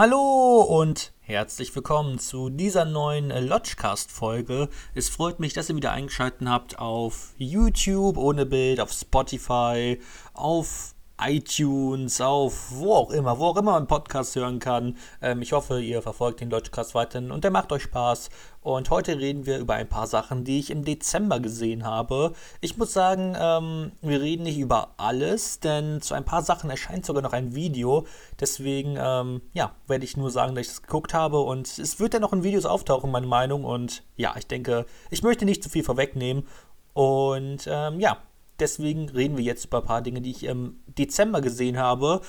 Hallo und herzlich willkommen zu dieser neuen Lodgecast-Folge. Es freut mich, dass ihr wieder eingeschaltet habt auf YouTube ohne Bild, auf Spotify, auf iTunes, auf wo auch immer, wo auch immer man Podcast hören kann. Ähm, ich hoffe, ihr verfolgt den Deutschcast weiterhin und der macht euch Spaß. Und heute reden wir über ein paar Sachen, die ich im Dezember gesehen habe. Ich muss sagen, ähm, wir reden nicht über alles, denn zu ein paar Sachen erscheint sogar noch ein Video. Deswegen, ähm, ja, werde ich nur sagen, dass ich das geguckt habe und es wird ja noch in Videos auftauchen, meine Meinung. Und ja, ich denke, ich möchte nicht zu viel vorwegnehmen. Und ähm, ja, deswegen reden wir jetzt über ein paar Dinge, die ich im Dezember gesehen habe.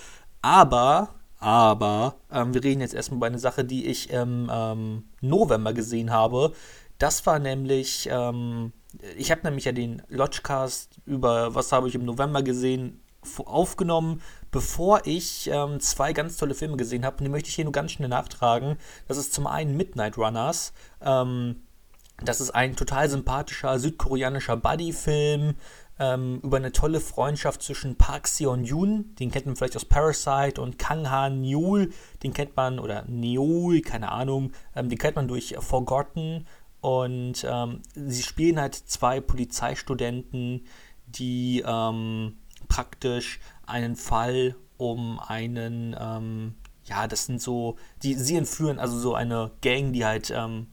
Aber, aber, ähm, wir reden jetzt erstmal über eine Sache, die ich im ähm, November gesehen habe. Das war nämlich, ähm, ich habe nämlich ja den Lodgecast über was habe ich im November gesehen aufgenommen, bevor ich ähm, zwei ganz tolle Filme gesehen habe. Und die möchte ich hier nur ganz schnell nachtragen. Das ist zum einen Midnight Runners. Ähm, das ist ein total sympathischer südkoreanischer Buddy-Film ähm, über eine tolle Freundschaft zwischen Park Seon-yoon, den kennt man vielleicht aus Parasite, und Kang Han-Yul, den kennt man, oder Neol, keine Ahnung, ähm, den kennt man durch Forgotten. Und ähm, sie spielen halt zwei Polizeistudenten, die ähm, praktisch einen Fall um einen, ähm, ja, das sind so, die sie entführen, also so eine Gang, die halt ähm,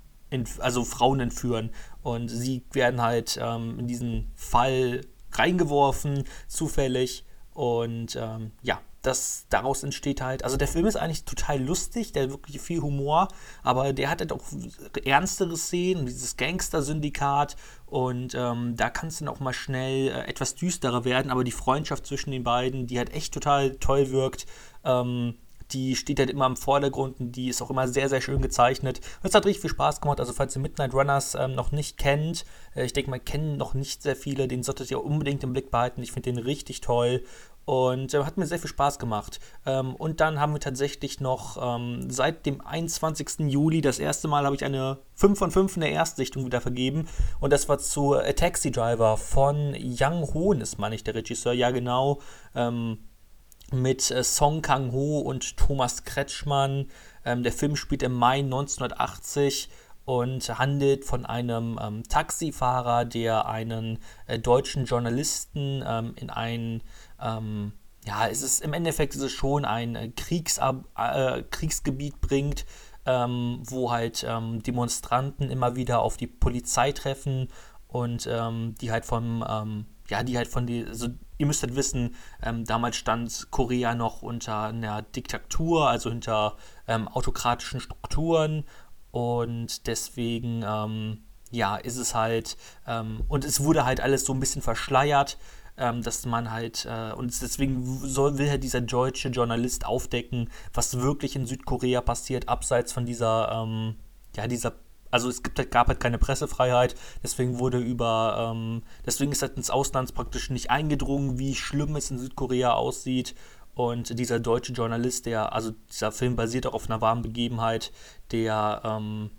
also Frauen entführen. Und sie werden halt ähm, in diesen Fall reingeworfen, zufällig. Und ähm, ja, das daraus entsteht halt, also der Film ist eigentlich total lustig, der hat wirklich viel Humor, aber der hat halt auch ernstere Szenen, dieses Gangster-Syndikat und ähm, da kann es dann auch mal schnell äh, etwas düsterer werden, aber die Freundschaft zwischen den beiden, die halt echt total toll wirkt, ähm, die steht halt immer im Vordergrund und die ist auch immer sehr, sehr schön gezeichnet. Es hat richtig viel Spaß gemacht. Also, falls ihr Midnight Runners ähm, noch nicht kennt, äh, ich denke mal, kennen noch nicht sehr viele, den solltet ihr unbedingt im Blick behalten. Ich finde den richtig toll und äh, hat mir sehr viel Spaß gemacht. Ähm, und dann haben wir tatsächlich noch ähm, seit dem 21. Juli das erste Mal habe ich eine 5 von 5 in der Erstsichtung wieder vergeben und das war zu A Taxi Driver von Yang Hoon ist, meine ich, der Regisseur. Ja, genau. Ähm, mit äh, Song Kang-ho und Thomas Kretschmann. Ähm, der Film spielt im Mai 1980 und handelt von einem ähm, Taxifahrer, der einen äh, deutschen Journalisten ähm, in ein, ähm, ja, es ist im Endeffekt ist es schon ein äh, äh, Kriegsgebiet bringt, ähm, wo halt ähm, Demonstranten immer wieder auf die Polizei treffen und ähm, die halt vom ja, die halt von die, also ihr müsst halt wissen, ähm, damals stand Korea noch unter einer Diktatur, also hinter ähm, autokratischen Strukturen. Und deswegen, ähm, ja, ist es halt, ähm, und es wurde halt alles so ein bisschen verschleiert, ähm, dass man halt, äh, und deswegen soll, will halt dieser deutsche Journalist aufdecken, was wirklich in Südkorea passiert, abseits von dieser, ähm, ja, dieser also es gibt, gab halt keine Pressefreiheit, deswegen wurde über, ähm, deswegen ist halt ins Ausland praktisch nicht eingedrungen, wie schlimm es in Südkorea aussieht. Und dieser deutsche Journalist, der, also dieser Film basiert auch auf einer wahren Begebenheit, der ähm,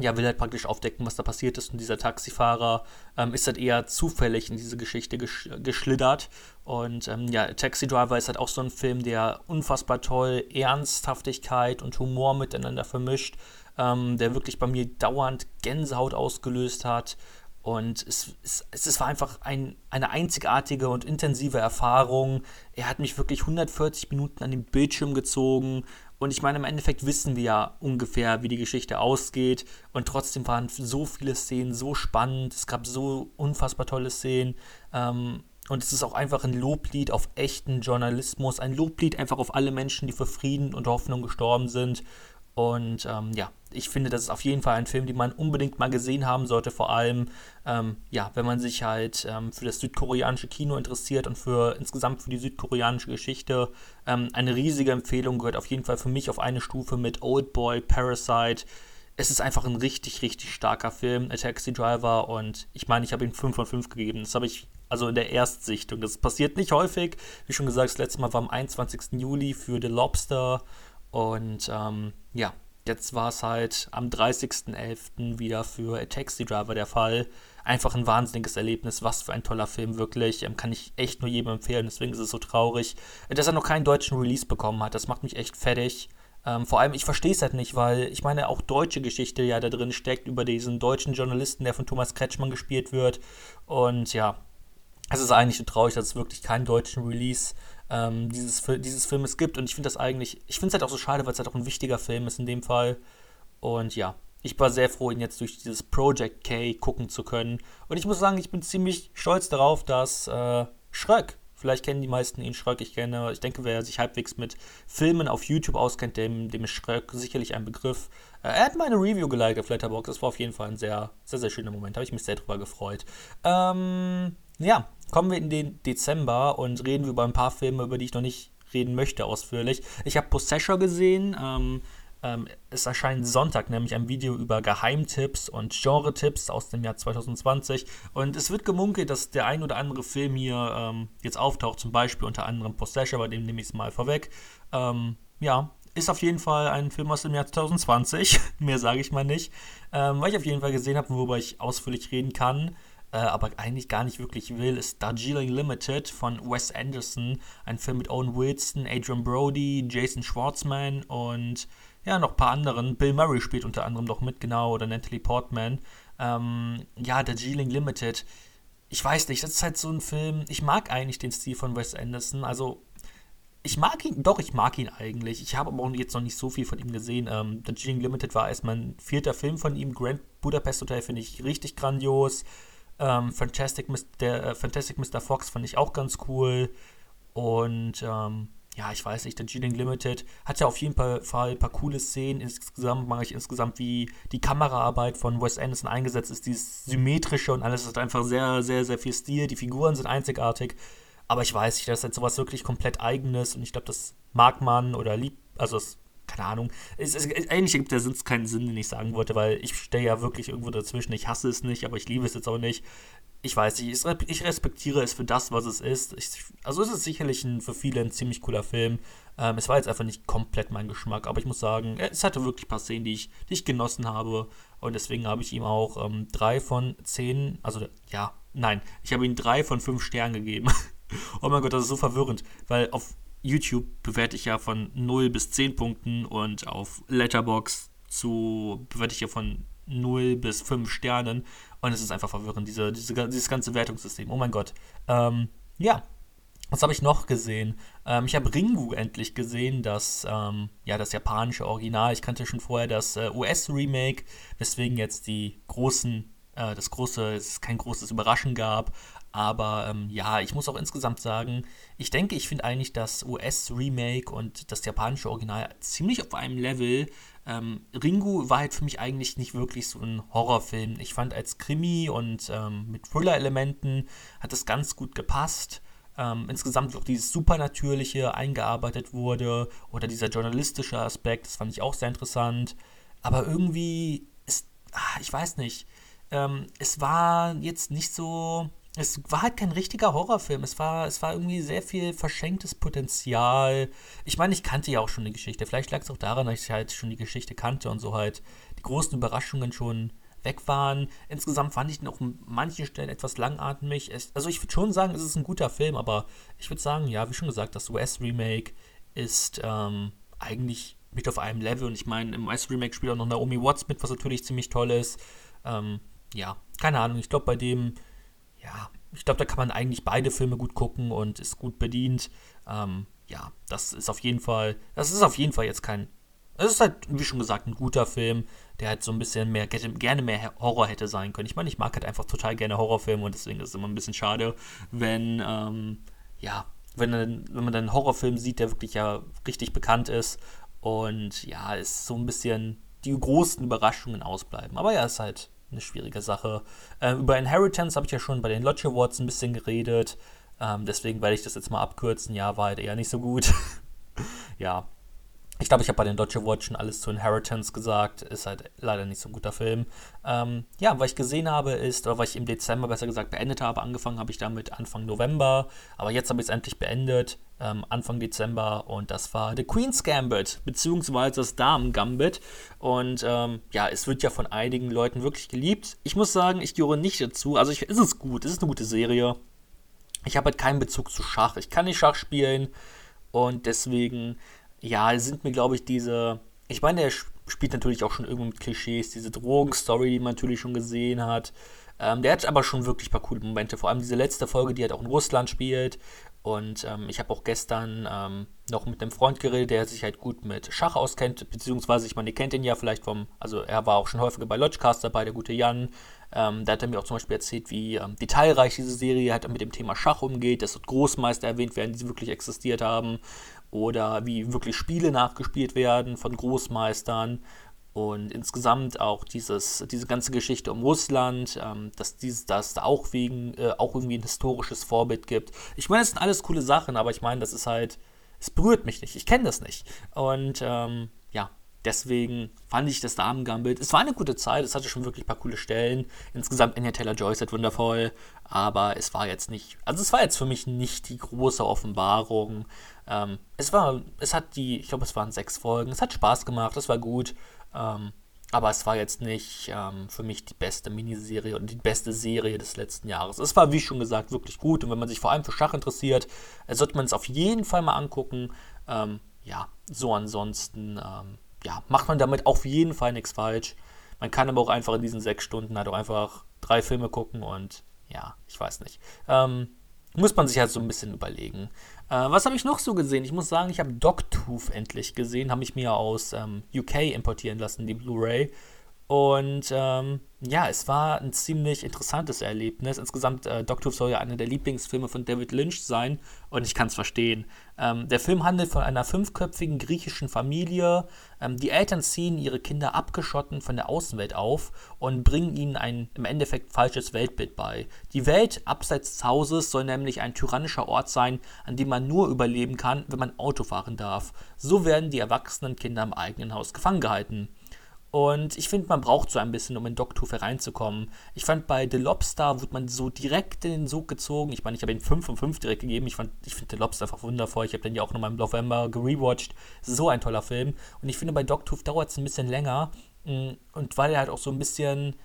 ja, will halt praktisch aufdecken, was da passiert ist. Und dieser Taxifahrer ähm, ist halt eher zufällig in diese Geschichte gesch geschlittert. Und ähm, ja, Taxi Driver ist halt auch so ein Film, der unfassbar toll Ernsthaftigkeit und Humor miteinander vermischt ähm, der wirklich bei mir dauernd Gänsehaut ausgelöst hat. Und es, es, es war einfach ein, eine einzigartige und intensive Erfahrung. Er hat mich wirklich 140 Minuten an den Bildschirm gezogen. Und ich meine, im Endeffekt wissen wir ja ungefähr, wie die Geschichte ausgeht. Und trotzdem waren so viele Szenen so spannend. Es gab so unfassbar tolle Szenen. Ähm, und es ist auch einfach ein Loblied auf echten Journalismus. Ein Loblied einfach auf alle Menschen, die für Frieden und Hoffnung gestorben sind. Und ähm, ja, ich finde, das ist auf jeden Fall ein Film, den man unbedingt mal gesehen haben sollte. Vor allem, ähm, ja, wenn man sich halt ähm, für das südkoreanische Kino interessiert und für insgesamt für die südkoreanische Geschichte. Ähm, eine riesige Empfehlung gehört auf jeden Fall für mich auf eine Stufe mit Old Boy, Parasite. Es ist einfach ein richtig, richtig starker Film, A Taxi Driver. Und ich meine, ich habe ihm 5 von 5 gegeben. Das habe ich also in der Erstsichtung. Das passiert nicht häufig. Wie schon gesagt, das letzte Mal war am 21. Juli für The Lobster. Und ähm, ja, jetzt war es halt am 30.11. wieder für A Taxi Driver der Fall. Einfach ein wahnsinniges Erlebnis. Was für ein toller Film, wirklich. Ähm, kann ich echt nur jedem empfehlen. Deswegen ist es so traurig, dass er noch keinen deutschen Release bekommen hat. Das macht mich echt fertig. Ähm, vor allem, ich verstehe es halt nicht, weil ich meine, auch deutsche Geschichte ja da drin steckt über diesen deutschen Journalisten, der von Thomas Kretschmann gespielt wird. Und ja, es ist eigentlich so traurig, dass es wirklich keinen deutschen Release ähm, dieses, dieses Filmes gibt. Und ich finde das eigentlich, ich finde es halt auch so schade, weil es halt auch ein wichtiger Film ist in dem Fall. Und ja, ich war sehr froh, ihn jetzt durch dieses Project K gucken zu können. Und ich muss sagen, ich bin ziemlich stolz darauf, dass äh, Schröck, vielleicht kennen die meisten ihn Schröck, ich kenne, ich denke, wer sich halbwegs mit Filmen auf YouTube auskennt, dem, dem ist Schröck sicherlich ein Begriff. Äh, er hat meine Review geliked auf Letterboxd, das war auf jeden Fall ein sehr, sehr, sehr schöner Moment, habe ich mich sehr drüber gefreut. Ähm, ja, kommen wir in den Dezember und reden wir über ein paar Filme, über die ich noch nicht reden möchte ausführlich. Ich habe Possessor gesehen, ähm, ähm, es erscheint Sonntag nämlich ein Video über Geheimtipps und Genre-Tipps aus dem Jahr 2020. Und es wird gemunkelt, dass der ein oder andere Film hier ähm, jetzt auftaucht, zum Beispiel unter anderem Possession, bei dem nehme ich es mal vorweg. Ähm, ja, ist auf jeden Fall ein Film aus dem Jahr 2020. Mehr sage ich mal nicht. Ähm, was ich auf jeden Fall gesehen habe, worüber ich ausführlich reden kann, äh, aber eigentlich gar nicht wirklich will, ist Darjeeling Limited von Wes Anderson. Ein Film mit Owen Wilson, Adrian Brody, Jason Schwartzman und ja, noch ein paar anderen. Bill Murray spielt unter anderem noch mit, genau, oder Natalie Portman. Ähm, ja, der Geeling Limited. Ich weiß nicht, das ist halt so ein Film. Ich mag eigentlich den Stil von Wes Anderson. Also, ich mag ihn, doch, ich mag ihn eigentlich. Ich habe aber auch jetzt noch nicht so viel von ihm gesehen. Ähm, der Geeling Limited war erst mein vierter Film von ihm. Grand Budapest Hotel finde ich richtig grandios. Ähm, Fantastic, der, äh, Fantastic Mr. Fox fand ich auch ganz cool. Und ähm, ja, ich weiß nicht, der G-Link Limited hat ja auf jeden Fall ein paar coole Szenen. Insgesamt mache ich insgesamt, wie die Kameraarbeit von Wes Anderson eingesetzt ist, dieses symmetrische und alles ist einfach sehr, sehr, sehr viel Stil. Die Figuren sind einzigartig. Aber ich weiß nicht, das ist halt sowas wirklich komplett Eigenes und ich glaube, das mag man oder liebt, also es, keine Ahnung. Es, es, eigentlich gibt der Sinn keinen Sinn, den ich sagen wollte, weil ich stehe ja wirklich irgendwo dazwischen. Ich hasse es nicht, aber ich liebe es jetzt auch nicht ich weiß nicht, ich respektiere es für das, was es ist. Ich, also es ist sicherlich ein, für viele ein ziemlich cooler Film. Ähm, es war jetzt einfach nicht komplett mein Geschmack, aber ich muss sagen, es hatte wirklich ein paar Szenen, die ich, die ich genossen habe. Und deswegen habe ich ihm auch ähm, drei von zehn, also ja, nein, ich habe ihm drei von fünf Sternen gegeben. oh mein Gott, das ist so verwirrend, weil auf YouTube bewerte ich ja von 0 bis 10 Punkten und auf Letterbox zu bewerte ich ja von 0 bis 5 Sternen. Und es ist einfach verwirrend, diese, diese, dieses ganze Wertungssystem. Oh mein Gott. Ähm, ja, was habe ich noch gesehen? Ähm, ich habe Ringu endlich gesehen, das, ähm, ja, das japanische Original. Ich kannte schon vorher das äh, US-Remake, weswegen jetzt die großen, äh, das große, es kein großes Überraschen gab. Aber ähm, ja, ich muss auch insgesamt sagen, ich denke, ich finde eigentlich das US-Remake und das japanische Original ziemlich auf einem Level. Ähm, Ringu war halt für mich eigentlich nicht wirklich so ein Horrorfilm. Ich fand als Krimi und ähm, mit Thriller-Elementen hat es ganz gut gepasst. Ähm, insgesamt auch dieses Supernatürliche eingearbeitet wurde oder dieser journalistische Aspekt, das fand ich auch sehr interessant. Aber irgendwie ist, ach, ich weiß nicht, ähm, es war jetzt nicht so es war halt kein richtiger Horrorfilm. Es war, es war irgendwie sehr viel verschenktes Potenzial. Ich meine, ich kannte ja auch schon die Geschichte. Vielleicht lag es auch daran, dass ich halt schon die Geschichte kannte und so halt die großen Überraschungen schon weg waren. Insgesamt fand ich ihn auch an manchen Stellen etwas langatmig. Also ich würde schon sagen, es ist ein guter Film, aber ich würde sagen, ja, wie schon gesagt, das US-Remake ist ähm, eigentlich mit auf einem Level. Und ich meine, im US-Remake spielt auch noch Naomi Watts mit, was natürlich ziemlich toll ist. Ähm, ja, keine Ahnung. Ich glaube, bei dem ja, ich glaube, da kann man eigentlich beide Filme gut gucken und ist gut bedient. Ähm, ja, das ist auf jeden Fall, das ist auf jeden Fall jetzt kein, es ist halt, wie schon gesagt, ein guter Film, der halt so ein bisschen mehr, gerne mehr Horror hätte sein können. Ich meine, ich mag halt einfach total gerne Horrorfilme und deswegen ist es immer ein bisschen schade, wenn, ähm, ja, wenn, wenn man dann einen Horrorfilm sieht, der wirklich ja richtig bekannt ist und ja, ist so ein bisschen die großen Überraschungen ausbleiben. Aber ja, ist halt eine schwierige Sache. Ähm, über Inheritance habe ich ja schon bei den Lodge Awards ein bisschen geredet. Ähm, deswegen werde ich das jetzt mal abkürzen. Ja, war halt eher nicht so gut. ja. Ich glaube, ich habe bei den Dodge Awards schon alles zu Inheritance gesagt. Ist halt leider nicht so ein guter Film. Ähm, ja, was ich gesehen habe ist, oder was ich im Dezember besser gesagt beendet habe, angefangen habe ich damit Anfang November. Aber jetzt habe ich es endlich beendet ähm, Anfang Dezember und das war The Queen's Gambit, beziehungsweise das Damen Gambit. Und ähm, ja, es wird ja von einigen Leuten wirklich geliebt. Ich muss sagen, ich gehöre nicht dazu. Also ich, ist es gut, es ist eine gute Serie. Ich habe halt keinen Bezug zu Schach. Ich kann nicht Schach spielen und deswegen ja, sind mir, glaube ich, diese. Ich meine, der spielt natürlich auch schon irgendwo mit Klischees, diese Drogenstory, die man natürlich schon gesehen hat. Ähm, der hat aber schon wirklich ein paar coole Momente. Vor allem diese letzte Folge, die halt auch in Russland spielt. Und ähm, ich habe auch gestern ähm, noch mit einem Freund geredet, der sich halt gut mit Schach auskennt, beziehungsweise ich meine, ihr kennt ihn ja vielleicht vom, also er war auch schon häufiger bei Lodgecast dabei, der gute Jan. Ähm, da hat er mir auch zum Beispiel erzählt, wie ähm, detailreich diese Serie halt mit dem Thema Schach umgeht, dass dort Großmeister erwähnt werden, die wirklich existiert haben, oder wie wirklich Spiele nachgespielt werden von Großmeistern und insgesamt auch dieses, diese ganze Geschichte um Russland, ähm, dass dieses, das da auch wegen, äh, auch irgendwie ein historisches Vorbild gibt. Ich meine, das sind alles coole Sachen, aber ich meine, das ist halt, es berührt mich nicht. Ich kenne das nicht. Und ähm, deswegen fand ich das Damen-Gambit. Es war eine gute Zeit, es hatte schon wirklich ein paar coole Stellen. Insgesamt Anya Taylor Joyce hat wundervoll, aber es war jetzt nicht, also es war jetzt für mich nicht die große Offenbarung. Ähm, es war, es hat die, ich glaube, es waren sechs Folgen, es hat Spaß gemacht, es war gut. Ähm, aber es war jetzt nicht ähm, für mich die beste Miniserie und die beste Serie des letzten Jahres. Es war, wie schon gesagt, wirklich gut. Und wenn man sich vor allem für Schach interessiert, sollte man es auf jeden Fall mal angucken. Ähm, ja, so ansonsten, ähm, ja, macht man damit auf jeden Fall nichts falsch. Man kann aber auch einfach in diesen sechs Stunden halt auch einfach drei Filme gucken und ja, ich weiß nicht. Ähm, muss man sich halt so ein bisschen überlegen. Äh, was habe ich noch so gesehen? Ich muss sagen, ich habe Dogtooth endlich gesehen, habe ich mir aus ähm, UK importieren lassen, die Blu-ray. Und ähm, ja, es war ein ziemlich interessantes Erlebnis. Insgesamt, äh, Dogtooth soll ja einer der Lieblingsfilme von David Lynch sein und ich kann es verstehen. Ähm, der Film handelt von einer fünfköpfigen griechischen Familie. Ähm, die Eltern ziehen ihre Kinder abgeschotten von der Außenwelt auf und bringen ihnen ein im Endeffekt falsches Weltbild bei. Die Welt abseits des Hauses soll nämlich ein tyrannischer Ort sein, an dem man nur überleben kann, wenn man Auto fahren darf. So werden die erwachsenen Kinder im eigenen Haus gefangen gehalten. Und ich finde, man braucht so ein bisschen, um in Dogtooth reinzukommen. Ich fand, bei The Lobster wurde man so direkt in den Sog gezogen. Ich meine, ich habe ihn 5 von 5 direkt gegeben. Ich, ich finde The Lobster einfach wundervoll. Ich habe den ja auch nochmal im November gerewatcht. So ein toller Film. Und ich finde, bei Dogtooth dauert es ein bisschen länger. Mm, und weil er halt auch so ein bisschen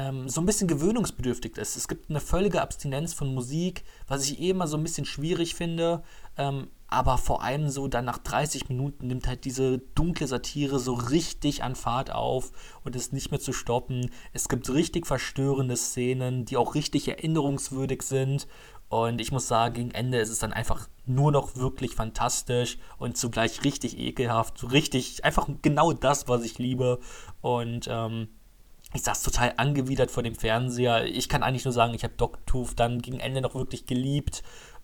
ähm, so ein bisschen gewöhnungsbedürftig ist. Es gibt eine völlige Abstinenz von Musik, was ich eh immer so ein bisschen schwierig finde. Ähm, aber vor allem so dann nach 30 Minuten nimmt halt diese dunkle Satire so richtig an Fahrt auf und ist nicht mehr zu stoppen. Es gibt richtig verstörende Szenen, die auch richtig erinnerungswürdig sind. Und ich muss sagen, gegen Ende ist es dann einfach nur noch wirklich fantastisch und zugleich richtig ekelhaft. So richtig, einfach genau das, was ich liebe. Und ähm, ich saß total angewidert vor dem Fernseher. Ich kann eigentlich nur sagen, ich habe Dogtooth dann gegen Ende noch wirklich geliebt.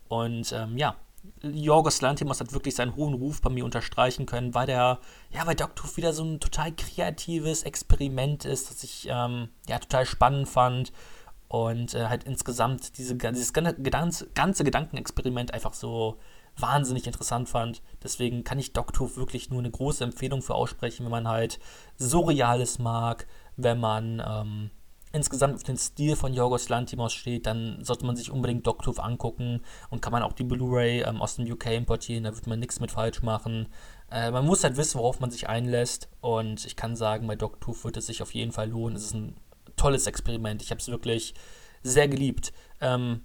Und ähm, ja, Jorgos Lantimos hat wirklich seinen hohen Ruf bei mir unterstreichen können, weil der, ja, bei Dogtooth wieder so ein total kreatives Experiment ist, das ich ähm, ja total spannend fand und äh, halt insgesamt diese, dieses ganze, ganze Gedankenexperiment einfach so wahnsinnig interessant fand. Deswegen kann ich Dogtooth wirklich nur eine große Empfehlung für aussprechen, wenn man halt Surreales mag, wenn man ähm, insgesamt auf den Stil von Yorgos Lantimos steht, dann sollte man sich unbedingt Dogtooth angucken und kann man auch die Blu-ray ähm, aus dem UK importieren, da wird man nichts mit falsch machen. Äh, man muss halt wissen, worauf man sich einlässt und ich kann sagen, bei Dogtooth wird es sich auf jeden Fall lohnen. Es ist ein tolles Experiment. Ich habe es wirklich sehr geliebt. Ähm,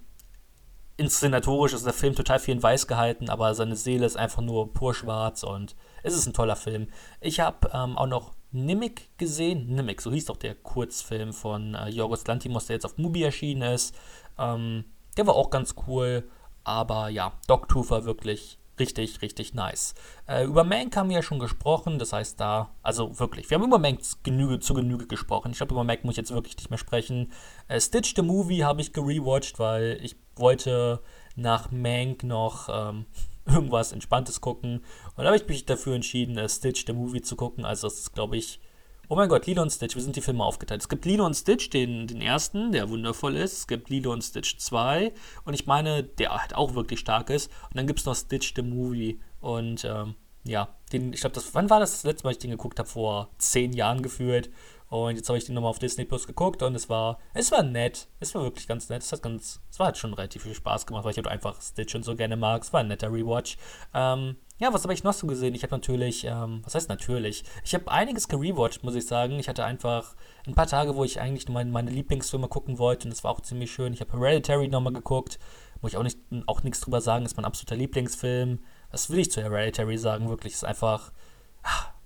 inszenatorisch ist der Film total viel in weiß gehalten, aber seine Seele ist einfach nur pur schwarz und es ist ein toller Film. Ich habe ähm, auch noch Nimic gesehen. Nimic, so hieß doch der Kurzfilm von äh, Jorgos Lantimos, der jetzt auf Mubi erschienen ist. Ähm, der war auch ganz cool, aber ja, Dogtooth war wirklich richtig, richtig nice. Äh, über Mank haben wir ja schon gesprochen, das heißt da, also wirklich, wir haben über Mank Genüge, zu Genüge gesprochen. Ich glaube, über Mank muss ich jetzt wirklich nicht mehr sprechen. Äh, Stitch the Movie habe ich gerewatcht, weil ich wollte nach Mank noch ähm, irgendwas Entspanntes gucken. Und da habe ich mich dafür entschieden, uh, Stitch, the Movie, zu gucken. Also das ist, glaube ich, oh mein Gott, Lilo und Stitch, wir sind die Filme aufgeteilt. Es gibt Lilo und Stitch, den, den ersten, der wundervoll ist. Es gibt Lilo und Stitch 2 und ich meine, der halt auch wirklich stark ist. Und dann gibt es noch Stitch, the Movie. Und ähm, ja, den, ich glaube, das, wann war das das letzte Mal, ich den geguckt habe? Vor zehn Jahren gefühlt. Und jetzt habe ich den nochmal auf Disney Plus geguckt und es war, es war nett. Es war wirklich ganz nett. Es hat ganz, es war halt schon relativ viel Spaß gemacht, weil ich halt einfach Stitch und so gerne mag. Es war ein netter Rewatch. Ähm, ja, was habe ich noch so gesehen? Ich habe natürlich, ähm, was heißt natürlich? Ich habe einiges gerewatcht, muss ich sagen. Ich hatte einfach ein paar Tage, wo ich eigentlich meine, meine Lieblingsfilme gucken wollte und es war auch ziemlich schön. Ich habe Hereditary nochmal geguckt, wo ich auch nicht, auch nichts drüber sagen, ist mein absoluter Lieblingsfilm Das will ich zu Hereditary sagen, wirklich. Es ist einfach.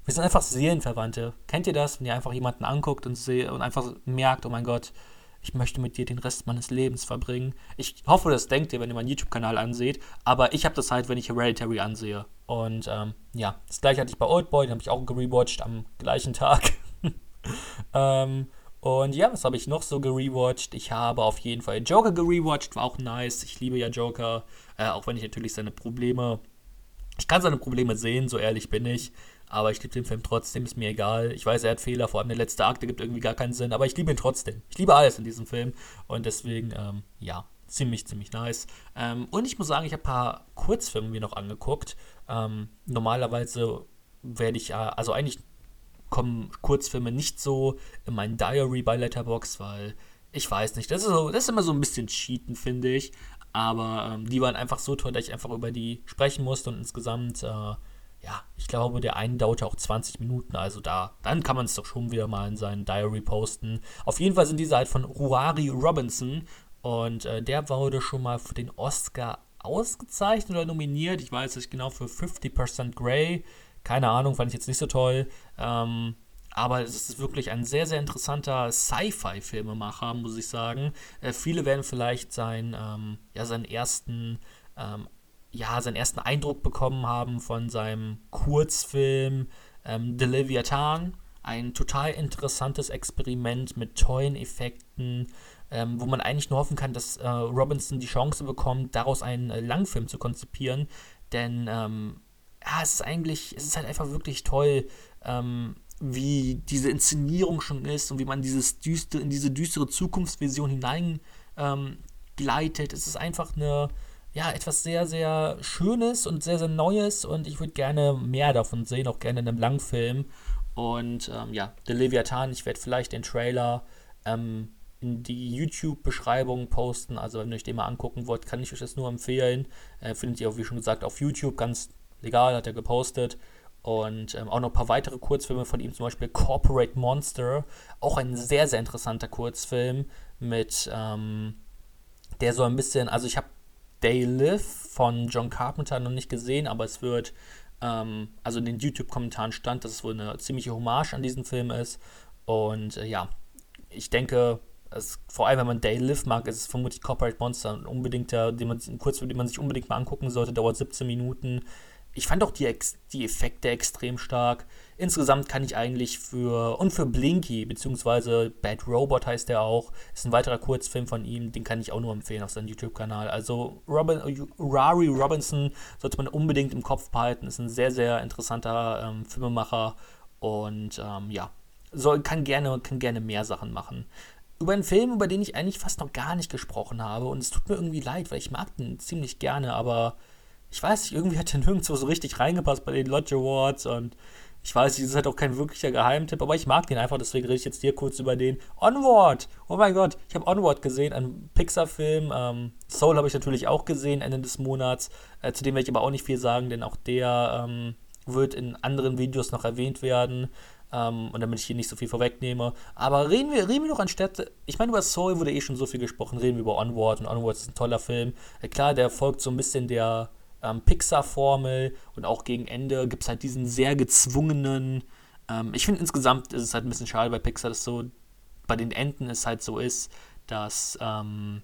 Wir sind einfach Seelenverwandte. Kennt ihr das, wenn ihr einfach jemanden anguckt und, und einfach merkt, oh mein Gott, ich möchte mit dir den Rest meines Lebens verbringen. Ich hoffe, das denkt ihr, wenn ihr meinen YouTube-Kanal anseht, aber ich habe das halt, wenn ich Hereditary ansehe. Und ähm, ja, das gleiche hatte ich bei Oldboy, den habe ich auch gerewatcht am gleichen Tag. ähm, und ja, was habe ich noch so gerewatcht? Ich habe auf jeden Fall Joker gerewatcht, war auch nice. Ich liebe ja Joker, äh, auch wenn ich natürlich seine Probleme, ich kann seine Probleme sehen, so ehrlich bin ich. Aber ich liebe den Film trotzdem, ist mir egal. Ich weiß, er hat Fehler, vor allem der letzte Akt, der gibt irgendwie gar keinen Sinn, aber ich liebe ihn trotzdem. Ich liebe alles in diesem Film und deswegen, ähm, ja, ziemlich, ziemlich nice. Ähm, und ich muss sagen, ich habe ein paar Kurzfilme mir noch angeguckt. Ähm, normalerweise werde ich, äh, also eigentlich kommen Kurzfilme nicht so in mein Diary bei Letterbox, weil ich weiß nicht, das ist, so, das ist immer so ein bisschen Cheaten, finde ich. Aber ähm, die waren einfach so toll, dass ich einfach über die sprechen musste und insgesamt äh, ja, ich glaube, der eine dauerte auch 20 Minuten, also da, dann kann man es doch schon wieder mal in seinen Diary posten. Auf jeden Fall sind diese halt von Ruari Robinson und äh, der wurde schon mal für den Oscar ausgezeichnet oder nominiert. Ich weiß nicht genau, für 50% Grey. Keine Ahnung, fand ich jetzt nicht so toll. Ähm, aber es ist wirklich ein sehr, sehr interessanter Sci-Fi-Filmemacher, muss ich sagen. Äh, viele werden vielleicht sein, ähm, ja, seinen ersten ähm, ja, seinen ersten Eindruck bekommen haben von seinem Kurzfilm ähm, The Leviathan. Ein total interessantes Experiment mit tollen Effekten, ähm, wo man eigentlich nur hoffen kann, dass äh, Robinson die Chance bekommt, daraus einen äh, Langfilm zu konzipieren. Denn ähm, ja, es ist eigentlich, es ist halt einfach wirklich toll, ähm, wie diese Inszenierung schon ist und wie man dieses düstere, in diese düstere Zukunftsvision hinein ähm. Es ist einfach eine, ja, etwas sehr, sehr Schönes und sehr, sehr Neues und ich würde gerne mehr davon sehen, auch gerne in einem Langfilm. Und ähm, ja, The Leviathan, ich werde vielleicht den Trailer ähm, die YouTube-Beschreibung posten. Also wenn ihr euch den mal angucken wollt, kann ich euch das nur empfehlen. Äh, findet ihr auch, wie schon gesagt, auf YouTube ganz legal, hat er gepostet. Und ähm, auch noch ein paar weitere Kurzfilme von ihm, zum Beispiel Corporate Monster. Auch ein sehr, sehr interessanter Kurzfilm mit, ähm, der so ein bisschen, also ich habe They Live von John Carpenter noch nicht gesehen, aber es wird, ähm, also in den YouTube-Kommentaren stand, dass es wohl eine ziemliche Hommage an diesen Film ist. Und äh, ja, ich denke, es, vor allem wenn man Day Live mag, ist es vermutlich Corporate Monster ein unbedingter, den man, ein Kurzfilm, den man sich unbedingt mal angucken sollte, dauert 17 Minuten ich fand auch die, die Effekte extrem stark. Insgesamt kann ich eigentlich für, und für Blinky, beziehungsweise Bad Robot heißt der auch, ist ein weiterer Kurzfilm von ihm, den kann ich auch nur empfehlen auf seinem YouTube-Kanal. Also Robin, Rari Robinson sollte man unbedingt im Kopf behalten, ist ein sehr, sehr interessanter ähm, Filmemacher und ähm, ja, soll, kann, gerne, kann gerne mehr Sachen machen über einen Film, über den ich eigentlich fast noch gar nicht gesprochen habe. Und es tut mir irgendwie leid, weil ich mag den ziemlich gerne, aber ich weiß nicht, irgendwie hat der nirgendwo so richtig reingepasst bei den Lodge Awards und ich weiß, das ist halt auch kein wirklicher Geheimtipp, aber ich mag den einfach, deswegen rede ich jetzt hier kurz über den Onward. Oh mein Gott, ich habe Onward gesehen, ein Pixar-Film. Ähm, Soul habe ich natürlich auch gesehen, Ende des Monats. Äh, zu dem werde ich aber auch nicht viel sagen, denn auch der ähm, wird in anderen Videos noch erwähnt werden. Ähm, und damit ich hier nicht so viel vorwegnehme. Aber reden wir, reden wir doch anstatt, ich meine, über Soul wurde eh schon so viel gesprochen, reden wir über Onward. Und Onward ist ein toller Film. Äh, klar, der folgt so ein bisschen der ähm, Pixar-Formel und auch gegen Ende gibt es halt diesen sehr gezwungenen. Ähm, ich finde insgesamt ist es halt ein bisschen schade bei Pixar, dass so bei den Enden es halt so ist, dass ähm,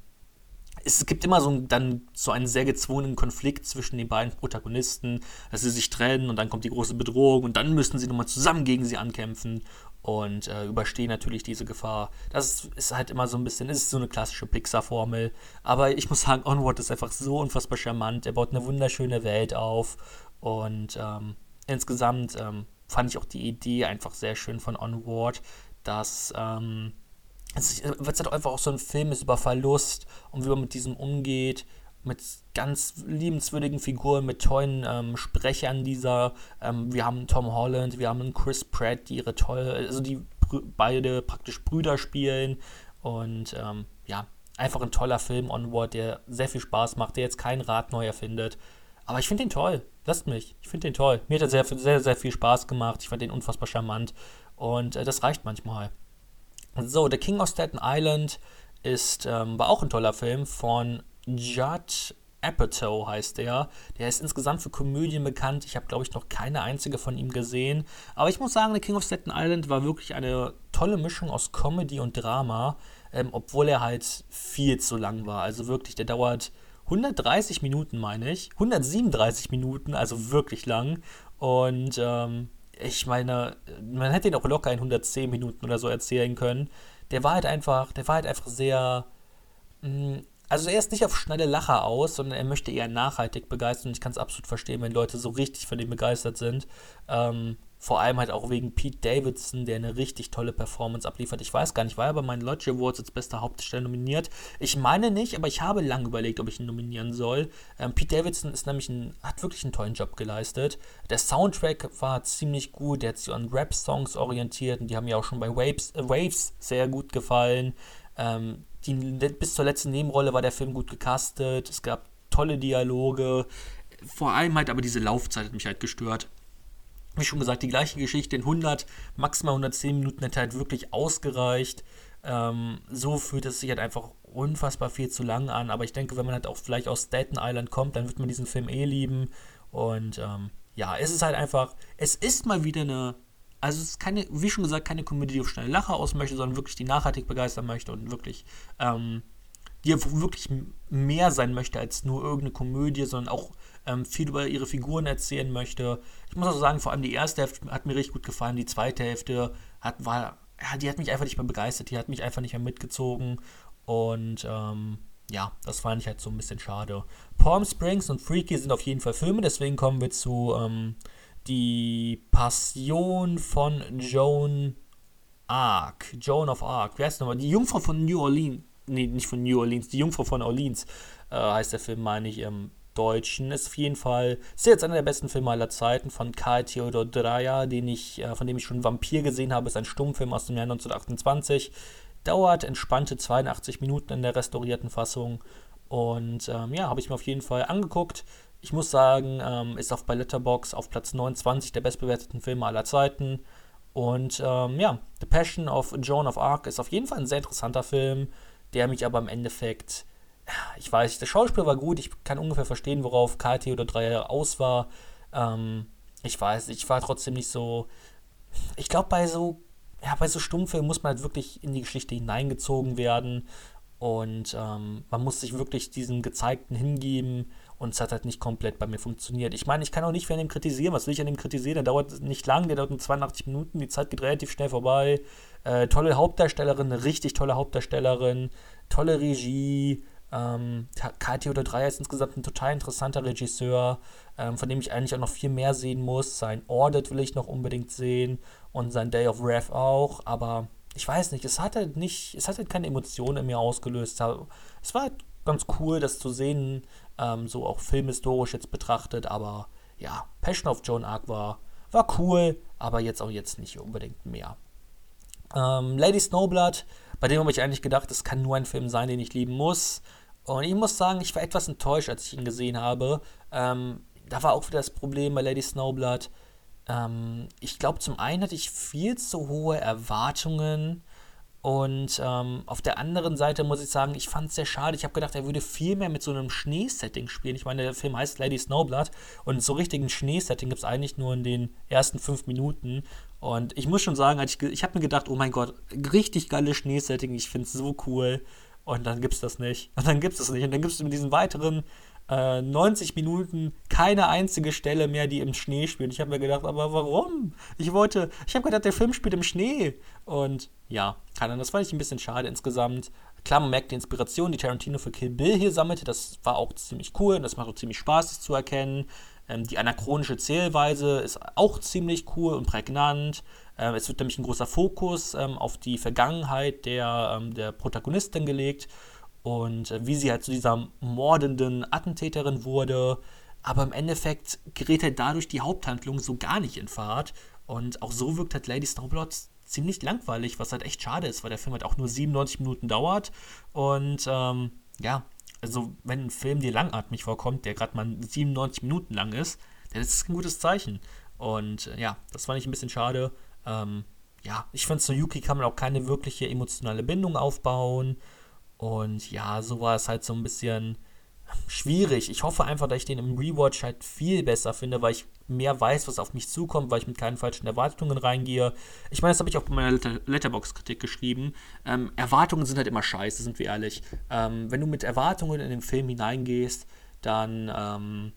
es gibt immer so, dann so einen sehr gezwungenen Konflikt zwischen den beiden Protagonisten, dass sie sich trennen und dann kommt die große Bedrohung und dann müssen sie nochmal zusammen gegen sie ankämpfen und äh, überstehen natürlich diese Gefahr. Das ist halt immer so ein bisschen, ist so eine klassische Pixar-Formel. Aber ich muss sagen, Onward ist einfach so unfassbar charmant. Er baut eine wunderschöne Welt auf und ähm, insgesamt ähm, fand ich auch die Idee einfach sehr schön von Onward, dass ähm, es wird halt einfach auch so ein Film ist über Verlust und wie man mit diesem umgeht mit ganz liebenswürdigen Figuren, mit tollen ähm, Sprechern dieser. Ähm, wir haben Tom Holland, wir haben Chris Pratt, die ihre tolle, also die beide praktisch Brüder spielen. Und ähm, ja, einfach ein toller Film, Onward, der sehr viel Spaß macht, der jetzt kein Rad neu erfindet. Aber ich finde den toll. Lasst mich. Ich finde den toll. Mir hat er sehr, sehr, sehr viel Spaß gemacht. Ich fand den unfassbar charmant. Und äh, das reicht manchmal. So, The King of Staten Island ist, ähm, war auch ein toller Film von Judd Apatow heißt der. Der ist insgesamt für Komödien bekannt. Ich habe, glaube ich, noch keine einzige von ihm gesehen. Aber ich muss sagen, The King of Staten Island war wirklich eine tolle Mischung aus Comedy und Drama, ähm, obwohl er halt viel zu lang war. Also wirklich, der dauert 130 Minuten, meine ich. 137 Minuten, also wirklich lang. Und ähm, ich meine, man hätte ihn auch locker in 110 Minuten oder so erzählen können. Der war halt einfach, der war halt einfach sehr. Mm, also er ist nicht auf schnelle Lacher aus, sondern er möchte eher nachhaltig begeistern. Und ich kann es absolut verstehen, wenn Leute so richtig von ihm begeistert sind. Ähm, vor allem halt auch wegen Pete Davidson, der eine richtig tolle Performance abliefert. Ich weiß gar nicht, war er bei meinen Lodge Awards als bester Hauptdarsteller nominiert? Ich meine nicht, aber ich habe lange überlegt, ob ich ihn nominieren soll. Ähm, Pete Davidson ist nämlich ein, hat wirklich einen tollen Job geleistet. Der Soundtrack war ziemlich gut, der hat sich an Rap-Songs orientiert und die haben mir auch schon bei Waves, äh, Waves sehr gut gefallen. Ähm, die, bis zur letzten Nebenrolle war der Film gut gecastet, es gab tolle Dialoge. Vor allem halt aber diese Laufzeit hat mich halt gestört wie schon gesagt, die gleiche Geschichte in 100, maximal 110 Minuten hätte halt wirklich ausgereicht. Ähm, so fühlt es sich halt einfach unfassbar viel zu lang an. Aber ich denke, wenn man halt auch vielleicht aus Staten Island kommt, dann wird man diesen Film eh lieben. Und ähm, ja, es ist halt einfach, es ist mal wieder eine, also es ist keine, wie schon gesagt, keine Komödie, die auf schnelle Lacher aus möchte, sondern wirklich die nachhaltig begeistern möchte und wirklich, ähm, die wirklich mehr sein möchte als nur irgendeine Komödie, sondern auch ähm, viel über ihre Figuren erzählen möchte. Ich muss auch sagen, vor allem die erste Hälfte hat mir richtig gut gefallen, die zweite Hälfte hat, war, ja, die hat mich einfach nicht mehr begeistert, die hat mich einfach nicht mehr mitgezogen und ähm, ja, das fand ich halt so ein bisschen schade. Palm Springs und Freaky sind auf jeden Fall Filme, deswegen kommen wir zu ähm, Die Passion von Joan Arc. Joan of Arc. Wer heißt nochmal? Die Jungfrau von New Orleans. Nee, nicht von New Orleans, die Jungfrau von Orleans äh, heißt der Film, meine ich. Ähm, Deutschen ist auf jeden Fall, ist jetzt einer der besten Filme aller Zeiten von Karl Theodor Dreyer, den ich, äh, von dem ich schon Vampir gesehen habe, ist ein Stummfilm aus dem Jahr 1928. Dauert entspannte 82 Minuten in der restaurierten Fassung. Und ähm, ja, habe ich mir auf jeden Fall angeguckt. Ich muss sagen, ähm, ist auf bei Letterbox auf Platz 29 der bestbewerteten Filme aller Zeiten. Und ähm, ja, The Passion of Joan of Arc ist auf jeden Fall ein sehr interessanter Film, der mich aber im Endeffekt ich weiß nicht, der Schauspieler war gut, ich kann ungefähr verstehen, worauf KT oder 3 aus war. Ähm, ich weiß, ich war trotzdem nicht so. Ich glaube, bei so, ja, bei so Stummfilmen muss man halt wirklich in die Geschichte hineingezogen werden und ähm, man muss sich wirklich diesem Gezeigten hingeben und es hat halt nicht komplett bei mir funktioniert. Ich meine, ich kann auch nicht für ihn kritisieren. Was will ich an dem kritisieren? Der dauert nicht lang, der dauert nur 82 Minuten, die Zeit geht relativ schnell vorbei. Äh, tolle Hauptdarstellerin, eine richtig tolle Hauptdarstellerin, tolle Regie, ähm, Theodor Dreyer ist insgesamt ein total interessanter Regisseur, ähm, von dem ich eigentlich auch noch viel mehr sehen muss. Sein Audit will ich noch unbedingt sehen und sein Day of Wrath auch, aber ich weiß nicht, es hat halt nicht, es hat halt keine Emotionen in mir ausgelöst. Es war halt ganz cool, das zu sehen, ähm, so auch filmhistorisch jetzt betrachtet, aber ja, Passion of Joan Arc war, war cool, aber jetzt auch jetzt nicht unbedingt mehr. Ähm, Lady Snowblood, bei dem habe ich eigentlich gedacht, es kann nur ein Film sein, den ich lieben muss. Und ich muss sagen, ich war etwas enttäuscht, als ich ihn gesehen habe. Ähm, da war auch wieder das Problem bei Lady Snowblood. Ähm, ich glaube, zum einen hatte ich viel zu hohe Erwartungen. Und ähm, auf der anderen Seite muss ich sagen, ich fand es sehr schade. Ich habe gedacht, er würde viel mehr mit so einem Schneesetting spielen. Ich meine, der Film heißt Lady Snowblood und so richtigen Schneesetting gibt es eigentlich nur in den ersten fünf Minuten. Und ich muss schon sagen, ich, ich habe mir gedacht, oh mein Gott, richtig geiles Schneesetting, ich finde es so cool. Und dann gibt es das nicht. Und dann gibt es nicht. Und dann gibt es mit diesen weiteren äh, 90 Minuten keine einzige Stelle mehr, die im Schnee spielt. Ich habe mir gedacht, aber warum? Ich wollte, ich habe gedacht, der Film spielt im Schnee. Und ja, keine das fand ich ein bisschen schade insgesamt. Klar, man merkt die Inspiration, die Tarantino für Kill Bill hier sammelte. Das war auch ziemlich cool und das macht auch ziemlich Spaß, das zu erkennen. Ähm, die anachronische Zählweise ist auch ziemlich cool und prägnant. Ähm, es wird nämlich ein großer Fokus ähm, auf die Vergangenheit der, ähm, der Protagonistin gelegt und äh, wie sie halt zu dieser mordenden Attentäterin wurde. Aber im Endeffekt gerät halt dadurch die Haupthandlung so gar nicht in Fahrt. Und auch so wirkt halt Lady Snowblood ziemlich langweilig, was halt echt schade ist, weil der Film halt auch nur 97 Minuten dauert. Und ähm, ja, also wenn ein Film dir langatmig vorkommt, der gerade mal 97 Minuten lang ist, dann ist das ein gutes Zeichen. Und äh, ja, das fand ich ein bisschen schade. Ähm, ja, ich finde, zu Yuki kann man auch keine wirkliche emotionale Bindung aufbauen. Und ja, so war es halt so ein bisschen. schwierig. Ich hoffe einfach, dass ich den im Rewatch halt viel besser finde, weil ich mehr weiß, was auf mich zukommt, weil ich mit keinen falschen Erwartungen reingehe. Ich meine, das habe ich auch bei meiner Letterbox-Kritik geschrieben. Ähm, Erwartungen sind halt immer scheiße, sind wir ehrlich. Ähm, wenn du mit Erwartungen in den Film hineingehst, dann, ähm,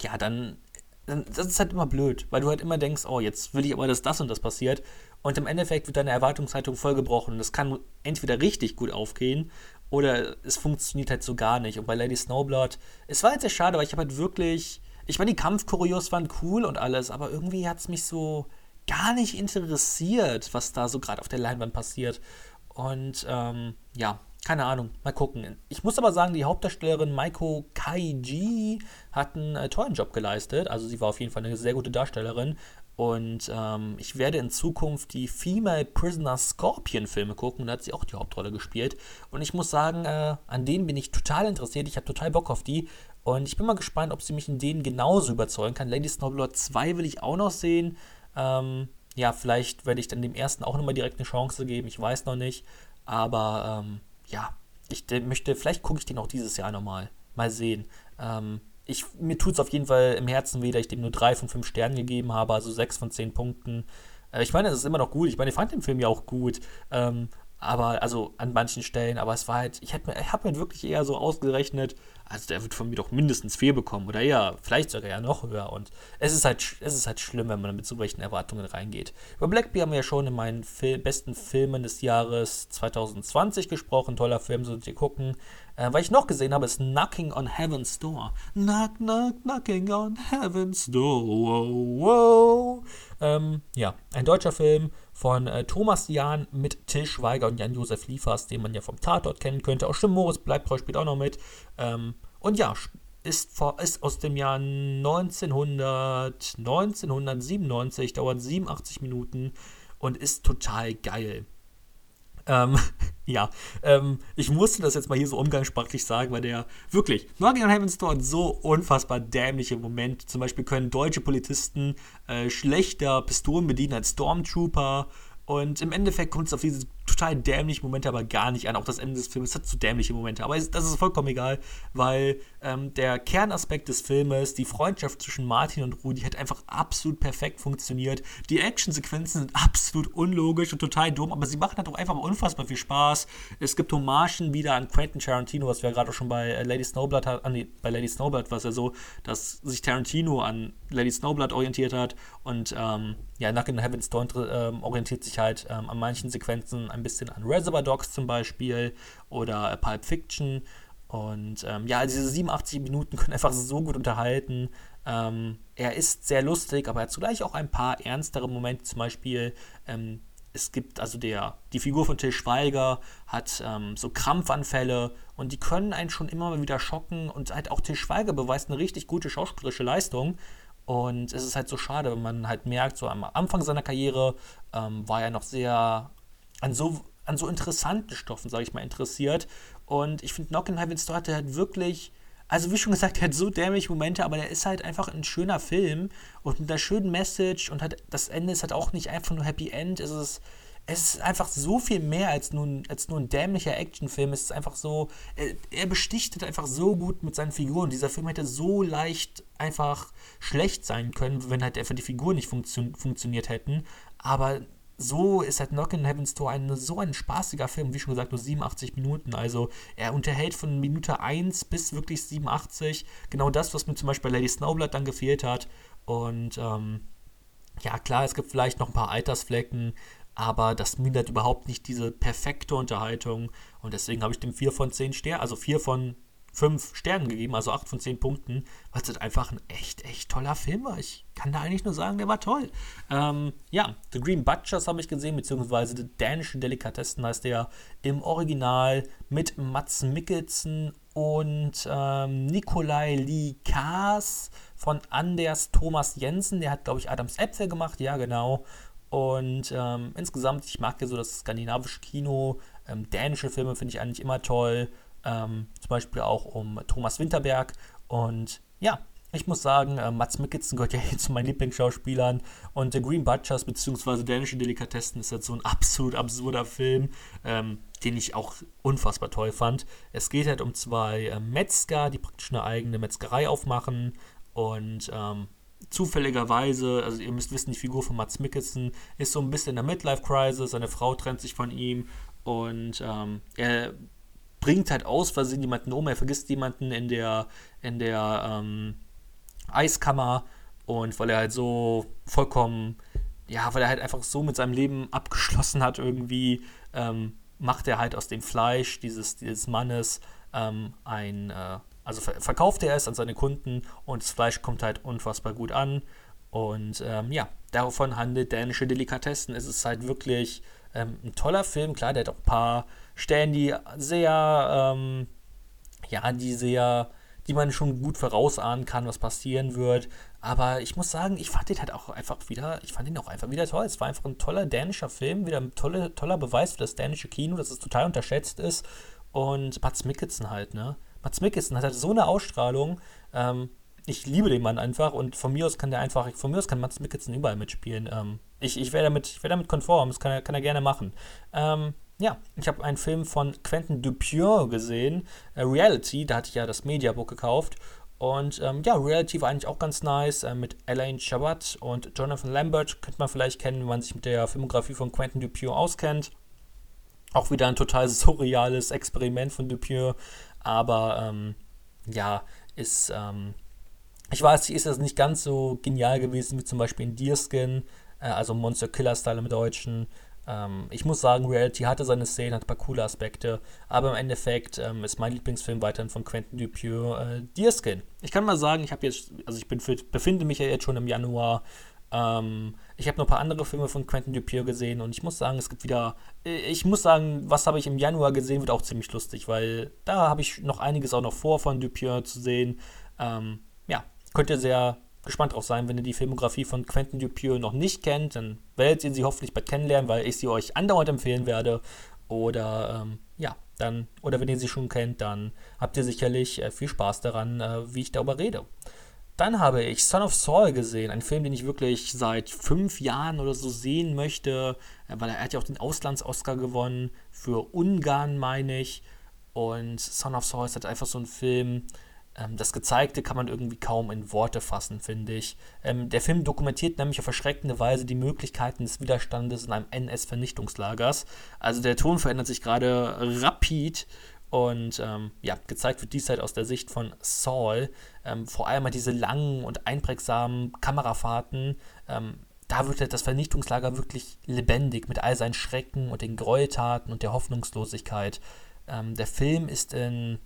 ja, dann, dann, das ist halt immer blöd, weil du halt immer denkst, oh, jetzt will ich aber, dass das und das passiert. Und im Endeffekt wird deine Erwartungshaltung voll gebrochen. Das kann entweder richtig gut aufgehen oder es funktioniert halt so gar nicht. Und bei Lady Snowblood, es war halt sehr schade, weil ich habe halt wirklich, ich meine, die Kampfchoreos waren cool und alles, aber irgendwie hat es mich so gar nicht interessiert, was da so gerade auf der Leinwand passiert. Und ähm, ja, keine Ahnung, mal gucken. Ich muss aber sagen, die Hauptdarstellerin Maiko Kaiji hat einen äh, tollen Job geleistet. Also sie war auf jeden Fall eine sehr gute Darstellerin. Und ähm, ich werde in Zukunft die Female Prisoner Scorpion Filme gucken. Da hat sie auch die Hauptrolle gespielt. Und ich muss sagen, äh, an denen bin ich total interessiert. Ich habe total Bock auf die. Und ich bin mal gespannt, ob sie mich in denen genauso überzeugen kann. Lady Snowblood 2 will ich auch noch sehen. Ähm, ja, vielleicht werde ich dann dem ersten auch nochmal direkt eine Chance geben. Ich weiß noch nicht. Aber ähm, ja, ich möchte, vielleicht gucke ich den auch dieses Jahr nochmal. Mal sehen. Ähm, ich, mir tut es auf jeden Fall im Herzen weh, dass ich dem nur drei von fünf Sternen gegeben habe, also sechs von zehn Punkten. Äh, ich meine, es ist immer noch gut. Ich meine, ich fand den Film ja auch gut. Ähm, aber, also an manchen Stellen, aber es war halt, ich habe mir, hab mir wirklich eher so ausgerechnet, also der wird von mir doch mindestens vier bekommen oder eher, vielleicht sogar ja noch höher. Und es ist halt, es ist halt schlimm, wenn man mit so welchen Erwartungen reingeht. Über Blackbeard haben wir ja schon in meinen Fil besten Filmen des Jahres 2020 gesprochen. Toller Film, solltet ihr gucken. Äh, weil ich noch gesehen habe, ist Knocking on Heaven's Door. Knock, knock, knocking on Heaven's Door. Wow, wow. Ähm, ja, ein deutscher Film von äh, Thomas Jahn mit Till Schweiger und Jan-Josef Liefers, den man ja vom Tatort kennen könnte. Auch stimmt, Moritz Bleibtreu spielt auch noch mit. Ähm, und ja, ist, vor, ist aus dem Jahr 1900, 1997, dauert 87 Minuten und ist total geil. Ähm, ja, ähm, ich musste das jetzt mal hier so umgangssprachlich sagen, weil der wirklich, on Heaven's Door so unfassbar dämliche Momente. Zum Beispiel können deutsche Polizisten äh, schlechter Pistolen bedienen als Stormtrooper und im Endeffekt kommt es auf diese total dämliche Momente aber gar nicht an. Auch das Ende des Films hat zu dämliche Momente. Aber das ist vollkommen egal, weil ähm, der Kernaspekt des Filmes, die Freundschaft zwischen Martin und Rudi, hat einfach absolut perfekt funktioniert. Die Actionsequenzen sind absolut unlogisch und total dumm, aber sie machen halt auch einfach unfassbar viel Spaß. Es gibt Hommagen wieder an Quentin Tarantino, was wir ja gerade auch schon bei äh, Lady Snowblood hatten. Nee, bei Lady Snowblood war es ja so, dass sich Tarantino an Lady Snowblood orientiert hat und ähm, ja, Knock in Heaven's Door ähm, orientiert sich halt ähm, an manchen Sequenzen ein bisschen an Reservoir Dogs zum Beispiel oder äh, Pulp Fiction. Und ähm, ja, also diese 87 Minuten können einfach so gut unterhalten. Ähm, er ist sehr lustig, aber er hat zugleich auch ein paar ernstere Momente. Zum Beispiel, ähm, es gibt also der, die Figur von Till Schweiger hat ähm, so Krampfanfälle und die können einen schon immer mal wieder schocken. Und halt auch Till Schweiger beweist eine richtig gute schauspielerische Leistung. Und es ist halt so schade, wenn man halt merkt, so am Anfang seiner Karriere ähm, war er noch sehr an so, an so interessanten Stoffen, sage ich mal, interessiert. Und ich finde, Knock in Heaven's Door hatte halt wirklich, also wie schon gesagt, er hat so dämliche Momente, aber der ist halt einfach ein schöner Film und mit einer schönen Message und hat, das Ende ist halt auch nicht einfach nur Happy End, es ist es ist einfach so viel mehr als nur, als nur ein dämlicher Actionfilm. Es ist einfach so, er, er besticht halt einfach so gut mit seinen Figuren. Dieser Film hätte so leicht einfach schlecht sein können, wenn halt einfach die Figuren nicht funktio funktioniert hätten. Aber so ist halt Knock in Heaven's Door ein, so ein spaßiger Film, wie schon gesagt, nur 87 Minuten. Also er unterhält von Minute 1 bis wirklich 87 genau das, was mir zum Beispiel bei Lady Snowblood dann gefehlt hat. Und ähm, ja, klar, es gibt vielleicht noch ein paar Altersflecken, aber das mindert überhaupt nicht diese perfekte Unterhaltung und deswegen habe ich dem 4 von 10 Sternen, also 4 von 5 Sternen gegeben, also 8 von 10 Punkten, weil es einfach ein echt, echt toller Film war. Ich kann da eigentlich nur sagen, der war toll. Ähm, ja, The Green Butchers habe ich gesehen, beziehungsweise The dänischen Delikatessen heißt der im Original mit Mats Mikkelsen und ähm, Nikolai Kaas von Anders Thomas Jensen. Der hat, glaube ich, Adams Äpfel gemacht, ja, genau. Und ähm, insgesamt, ich mag ja so das skandinavische Kino. Ähm, dänische Filme finde ich eigentlich immer toll. Ähm, zum Beispiel auch um Thomas Winterberg. Und ja, Ich muss sagen, äh, Mats Mikkelsen gehört ja hier zu meinen Lieblingsschauspielern und The Green Butchers bzw. Dänische Delikatessen ist jetzt so ein absolut absurder Film, ähm, den ich auch unfassbar toll fand. Es geht halt um zwei äh, Metzger, die praktisch eine eigene Metzgerei aufmachen und ähm, zufälligerweise, also ihr müsst wissen, die Figur von Mats Mikkelsen ist so ein bisschen in der Midlife-Crisis, seine Frau trennt sich von ihm und ähm, er bringt halt aus Versehen jemanden um, er vergisst jemanden in der, in der, ähm, Eiskammer und weil er halt so vollkommen, ja, weil er halt einfach so mit seinem Leben abgeschlossen hat irgendwie, ähm, macht er halt aus dem Fleisch dieses, dieses Mannes ähm, ein, äh, also ver verkauft er es an seine Kunden und das Fleisch kommt halt unfassbar gut an und ähm, ja, davon handelt dänische Delikatessen. Es ist halt wirklich ähm, ein toller Film, klar, der hat auch ein paar Stellen, die sehr, ähm, ja, die sehr die man schon gut vorausahnen kann, was passieren wird. Aber ich muss sagen, ich fand den halt auch einfach wieder, ich fand ihn auch einfach wieder toll. Es war einfach ein toller dänischer Film, wieder ein tolle, toller Beweis für das dänische Kino, dass es total unterschätzt ist. Und Mats Mikkelsen halt, ne? Mats Mikkelsen hat halt so eine Ausstrahlung. Ähm, ich liebe den Mann einfach und von mir aus kann der einfach, von mir aus kann Mats Mikkelsen überall mitspielen. Ähm, ich ich wäre damit, wär damit konform, das kann er, kann er gerne machen. Ähm, ja, ich habe einen Film von Quentin Dupieux gesehen, äh, Reality, da hatte ich ja das Mediabook gekauft. Und ähm, ja, Reality war eigentlich auch ganz nice äh, mit Elaine Chabat und Jonathan Lambert. Könnte man vielleicht kennen, wenn man sich mit der Filmografie von Quentin Dupieux auskennt. Auch wieder ein total surreales Experiment von Dupieux. Aber ähm, ja, ist. Ähm, ich weiß, ist das nicht ganz so genial gewesen wie zum Beispiel in Deerskin, äh, also Monster Killer Style im Deutschen. Ähm, ich muss sagen, Reality hatte seine Szenen, hat ein paar coole Aspekte, aber im Endeffekt ähm, ist mein Lieblingsfilm weiterhin von Quentin Dupieux äh, Deerskin. Ich kann mal sagen, ich habe jetzt, also ich bin befinde mich ja jetzt schon im Januar. Ähm, ich habe noch ein paar andere Filme von Quentin Dupieux gesehen und ich muss sagen, es gibt wieder, äh, ich muss sagen, was habe ich im Januar gesehen, wird auch ziemlich lustig, weil da habe ich noch einiges auch noch vor von Dupieux zu sehen. Ähm, ja, könnte sehr gespannt drauf sein, wenn ihr die Filmografie von Quentin Dupieux noch nicht kennt, dann werdet ihr sie hoffentlich bald kennenlernen, weil ich sie euch andauernd empfehlen werde. Oder ähm, ja, dann, oder wenn ihr sie schon kennt, dann habt ihr sicherlich äh, viel Spaß daran, äh, wie ich darüber rede. Dann habe ich Son of Saul gesehen, einen Film, den ich wirklich seit fünf Jahren oder so sehen möchte, äh, weil er, hat ja auch den Auslands-Oscar gewonnen für Ungarn, meine ich. Und Son of Saul ist halt einfach so ein Film, das Gezeigte kann man irgendwie kaum in Worte fassen, finde ich. Ähm, der Film dokumentiert nämlich auf erschreckende Weise die Möglichkeiten des Widerstandes in einem NS-Vernichtungslagers. Also der Ton verändert sich gerade rapid und ähm, ja, gezeigt wird dies halt aus der Sicht von Saul. Ähm, vor allem halt diese langen und einprägsamen Kamerafahrten. Ähm, da wird halt das Vernichtungslager wirklich lebendig mit all seinen Schrecken und den Gräueltaten und der Hoffnungslosigkeit. Ähm, der Film ist in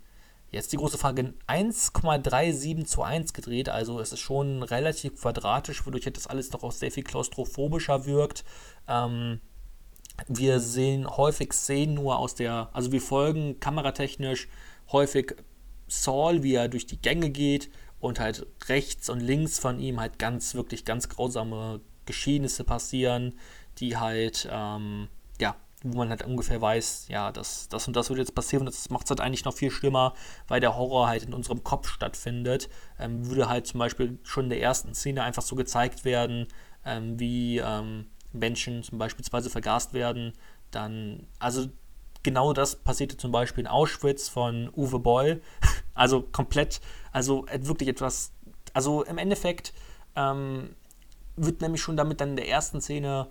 Jetzt die große Frage, 1,37 zu 1 gedreht, also es ist schon relativ quadratisch, wodurch das alles doch auch sehr viel klaustrophobischer wirkt. Ähm, wir sehen häufig Szenen nur aus der, also wir folgen kameratechnisch häufig Saul, wie er durch die Gänge geht und halt rechts und links von ihm halt ganz, wirklich ganz grausame Geschehnisse passieren, die halt, ähm, ja, wo man halt ungefähr weiß, ja, das, das und das wird jetzt passieren und das macht es halt eigentlich noch viel schlimmer, weil der Horror halt in unserem Kopf stattfindet. Ähm, würde halt zum Beispiel schon in der ersten Szene einfach so gezeigt werden, ähm, wie ähm, Menschen zum Beispiel vergast werden, dann, also genau das passierte zum Beispiel in Auschwitz von Uwe Boll. also komplett, also wirklich etwas, also im Endeffekt ähm, wird nämlich schon damit dann in der ersten Szene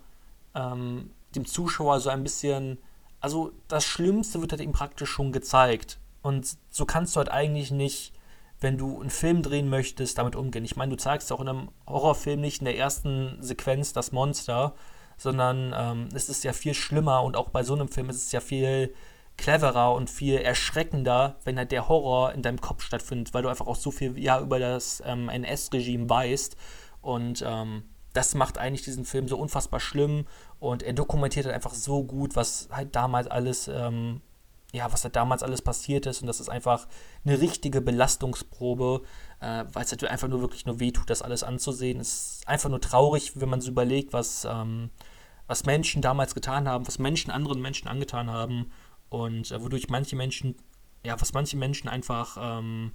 ähm, dem Zuschauer so ein bisschen, also das Schlimmste wird halt ihm praktisch schon gezeigt. Und so kannst du halt eigentlich nicht, wenn du einen Film drehen möchtest, damit umgehen. Ich meine, du zeigst auch in einem Horrorfilm nicht in der ersten Sequenz das Monster, sondern ähm, es ist ja viel schlimmer und auch bei so einem Film ist es ja viel cleverer und viel erschreckender, wenn halt der Horror in deinem Kopf stattfindet, weil du einfach auch so viel ja über das ähm, NS-Regime weißt und ähm, das macht eigentlich diesen Film so unfassbar schlimm und er dokumentiert halt einfach so gut, was halt damals alles, ähm, ja, was halt damals alles passiert ist. Und das ist einfach eine richtige Belastungsprobe, äh, weil es halt einfach nur wirklich nur wehtut, das alles anzusehen. Es ist einfach nur traurig, wenn man so überlegt, was, ähm, was Menschen damals getan haben, was Menschen anderen Menschen angetan haben. Und äh, wodurch manche Menschen, ja, was manche Menschen einfach, ähm,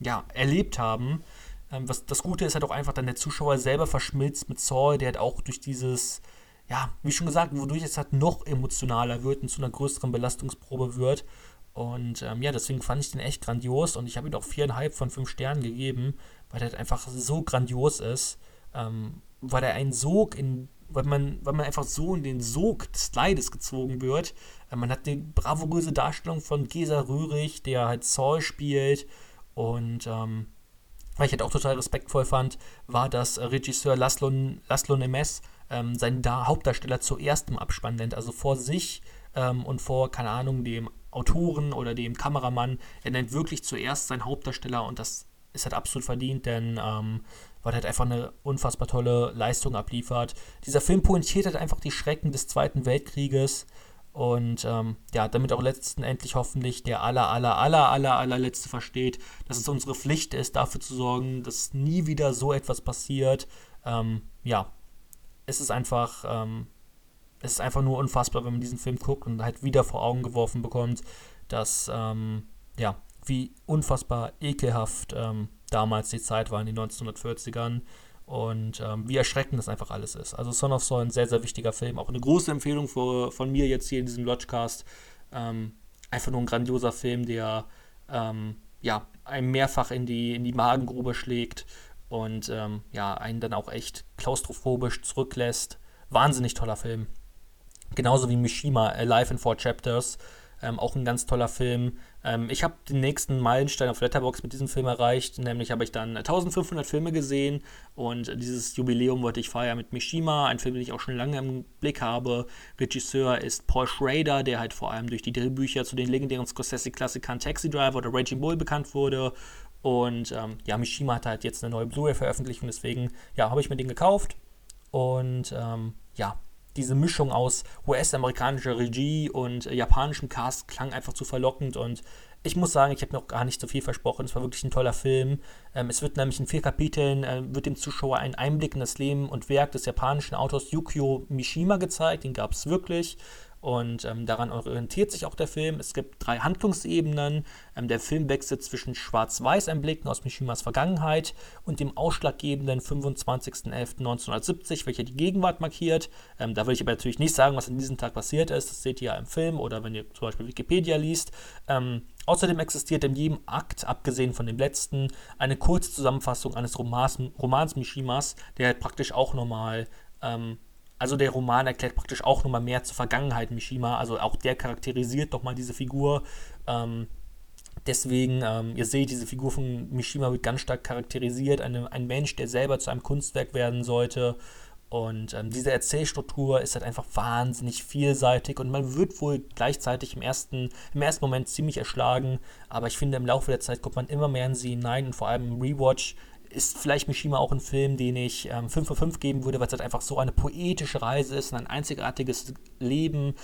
ja, erlebt haben. Ähm, was, das Gute ist halt auch einfach, dann der Zuschauer selber verschmilzt mit Saul, der halt auch durch dieses, ja, wie schon gesagt, wodurch es halt noch emotionaler wird und zu einer größeren Belastungsprobe wird. Und ähm, ja, deswegen fand ich den echt grandios und ich habe ihm auch viereinhalb von fünf Sternen gegeben, weil der halt einfach so grandios ist, ähm, weil er einen Sog in, weil man, weil man einfach so in den Sog des Leides gezogen wird. Äh, man hat eine bravouröse Darstellung von Gesa Röhrig, der halt Saul spielt und ähm, was ich halt auch total respektvoll fand, war, dass Regisseur Laszlo, Laszlo Nemes ähm, seinen da Hauptdarsteller zuerst im Abspann nennt, also vor sich ähm, und vor, keine Ahnung, dem Autoren oder dem Kameramann. Er nennt wirklich zuerst seinen Hauptdarsteller und das ist halt absolut verdient, denn ähm, weil er halt einfach eine unfassbar tolle Leistung abliefert. Dieser Film pointiert halt einfach die Schrecken des Zweiten Weltkrieges und ähm, ja, damit auch letztendlich hoffentlich der aller, aller, aller, aller, allerletzte versteht, dass es unsere Pflicht ist, dafür zu sorgen, dass nie wieder so etwas passiert. Ähm, ja, es ist einfach, ähm, es ist einfach nur unfassbar, wenn man diesen Film guckt und halt wieder vor Augen geworfen bekommt, dass, ähm, ja, wie unfassbar ekelhaft ähm, damals die Zeit war in den 1940ern und ähm, wie erschreckend das einfach alles ist. Also Son of Saul, ein sehr, sehr wichtiger Film. Auch eine große Empfehlung für, von mir jetzt hier in diesem Lodgecast. Ähm, einfach nur ein grandioser Film, der ähm, ja, einem mehrfach in die, in die Magengrube schlägt und ähm, ja, einen dann auch echt klaustrophobisch zurücklässt. Wahnsinnig toller Film. Genauso wie Mishima, Alive in Four Chapters. Ähm, auch ein ganz toller Film. Ähm, ich habe den nächsten Meilenstein auf Letterbox mit diesem Film erreicht, nämlich habe ich dann 1500 Filme gesehen und dieses Jubiläum wollte ich feiern mit Mishima, ein Film, den ich auch schon lange im Blick habe. Regisseur ist Paul Schrader, der halt vor allem durch die Drehbücher zu den legendären Scorsese-Klassikern Taxi Driver oder Raging Bull bekannt wurde. Und ähm, ja, Mishima hat halt jetzt eine neue Blu-ray veröffentlicht und deswegen, ja, habe ich mir den gekauft. Und ähm, ja, diese Mischung aus US-amerikanischer Regie und äh, japanischem Cast klang einfach zu verlockend und ich muss sagen, ich habe noch gar nicht so viel versprochen. Es war wirklich ein toller Film. Ähm, es wird nämlich in vier Kapiteln, äh, wird dem Zuschauer ein Einblick in das Leben und Werk des japanischen Autors Yukio Mishima gezeigt. Den gab es wirklich. Und ähm, daran orientiert sich auch der Film. Es gibt drei Handlungsebenen. Ähm, der Film wechselt zwischen Schwarz-Weiß-Einblicken aus Mishimas Vergangenheit und dem ausschlaggebenden 25.11.1970, welcher die Gegenwart markiert. Ähm, da will ich aber natürlich nicht sagen, was an diesem Tag passiert ist. Das seht ihr ja im Film oder wenn ihr zum Beispiel Wikipedia liest. Ähm, außerdem existiert in jedem Akt, abgesehen von dem letzten, eine kurze Zusammenfassung eines Romans, Romans Mishimas, der halt praktisch auch nochmal ähm, also der Roman erklärt praktisch auch nochmal mehr zur Vergangenheit Mishima. Also auch der charakterisiert nochmal diese Figur. Ähm, deswegen, ähm, ihr seht, diese Figur von Mishima wird ganz stark charakterisiert. Eine, ein Mensch, der selber zu einem Kunstwerk werden sollte. Und ähm, diese Erzählstruktur ist halt einfach wahnsinnig vielseitig und man wird wohl gleichzeitig im ersten, im ersten Moment ziemlich erschlagen. Aber ich finde, im Laufe der Zeit kommt man immer mehr in sie hinein und vor allem im Rewatch ist vielleicht Mishima auch ein Film, den ich ähm, 5 von 5 geben würde, weil es halt einfach so eine poetische Reise ist und ein einzigartiges Leben.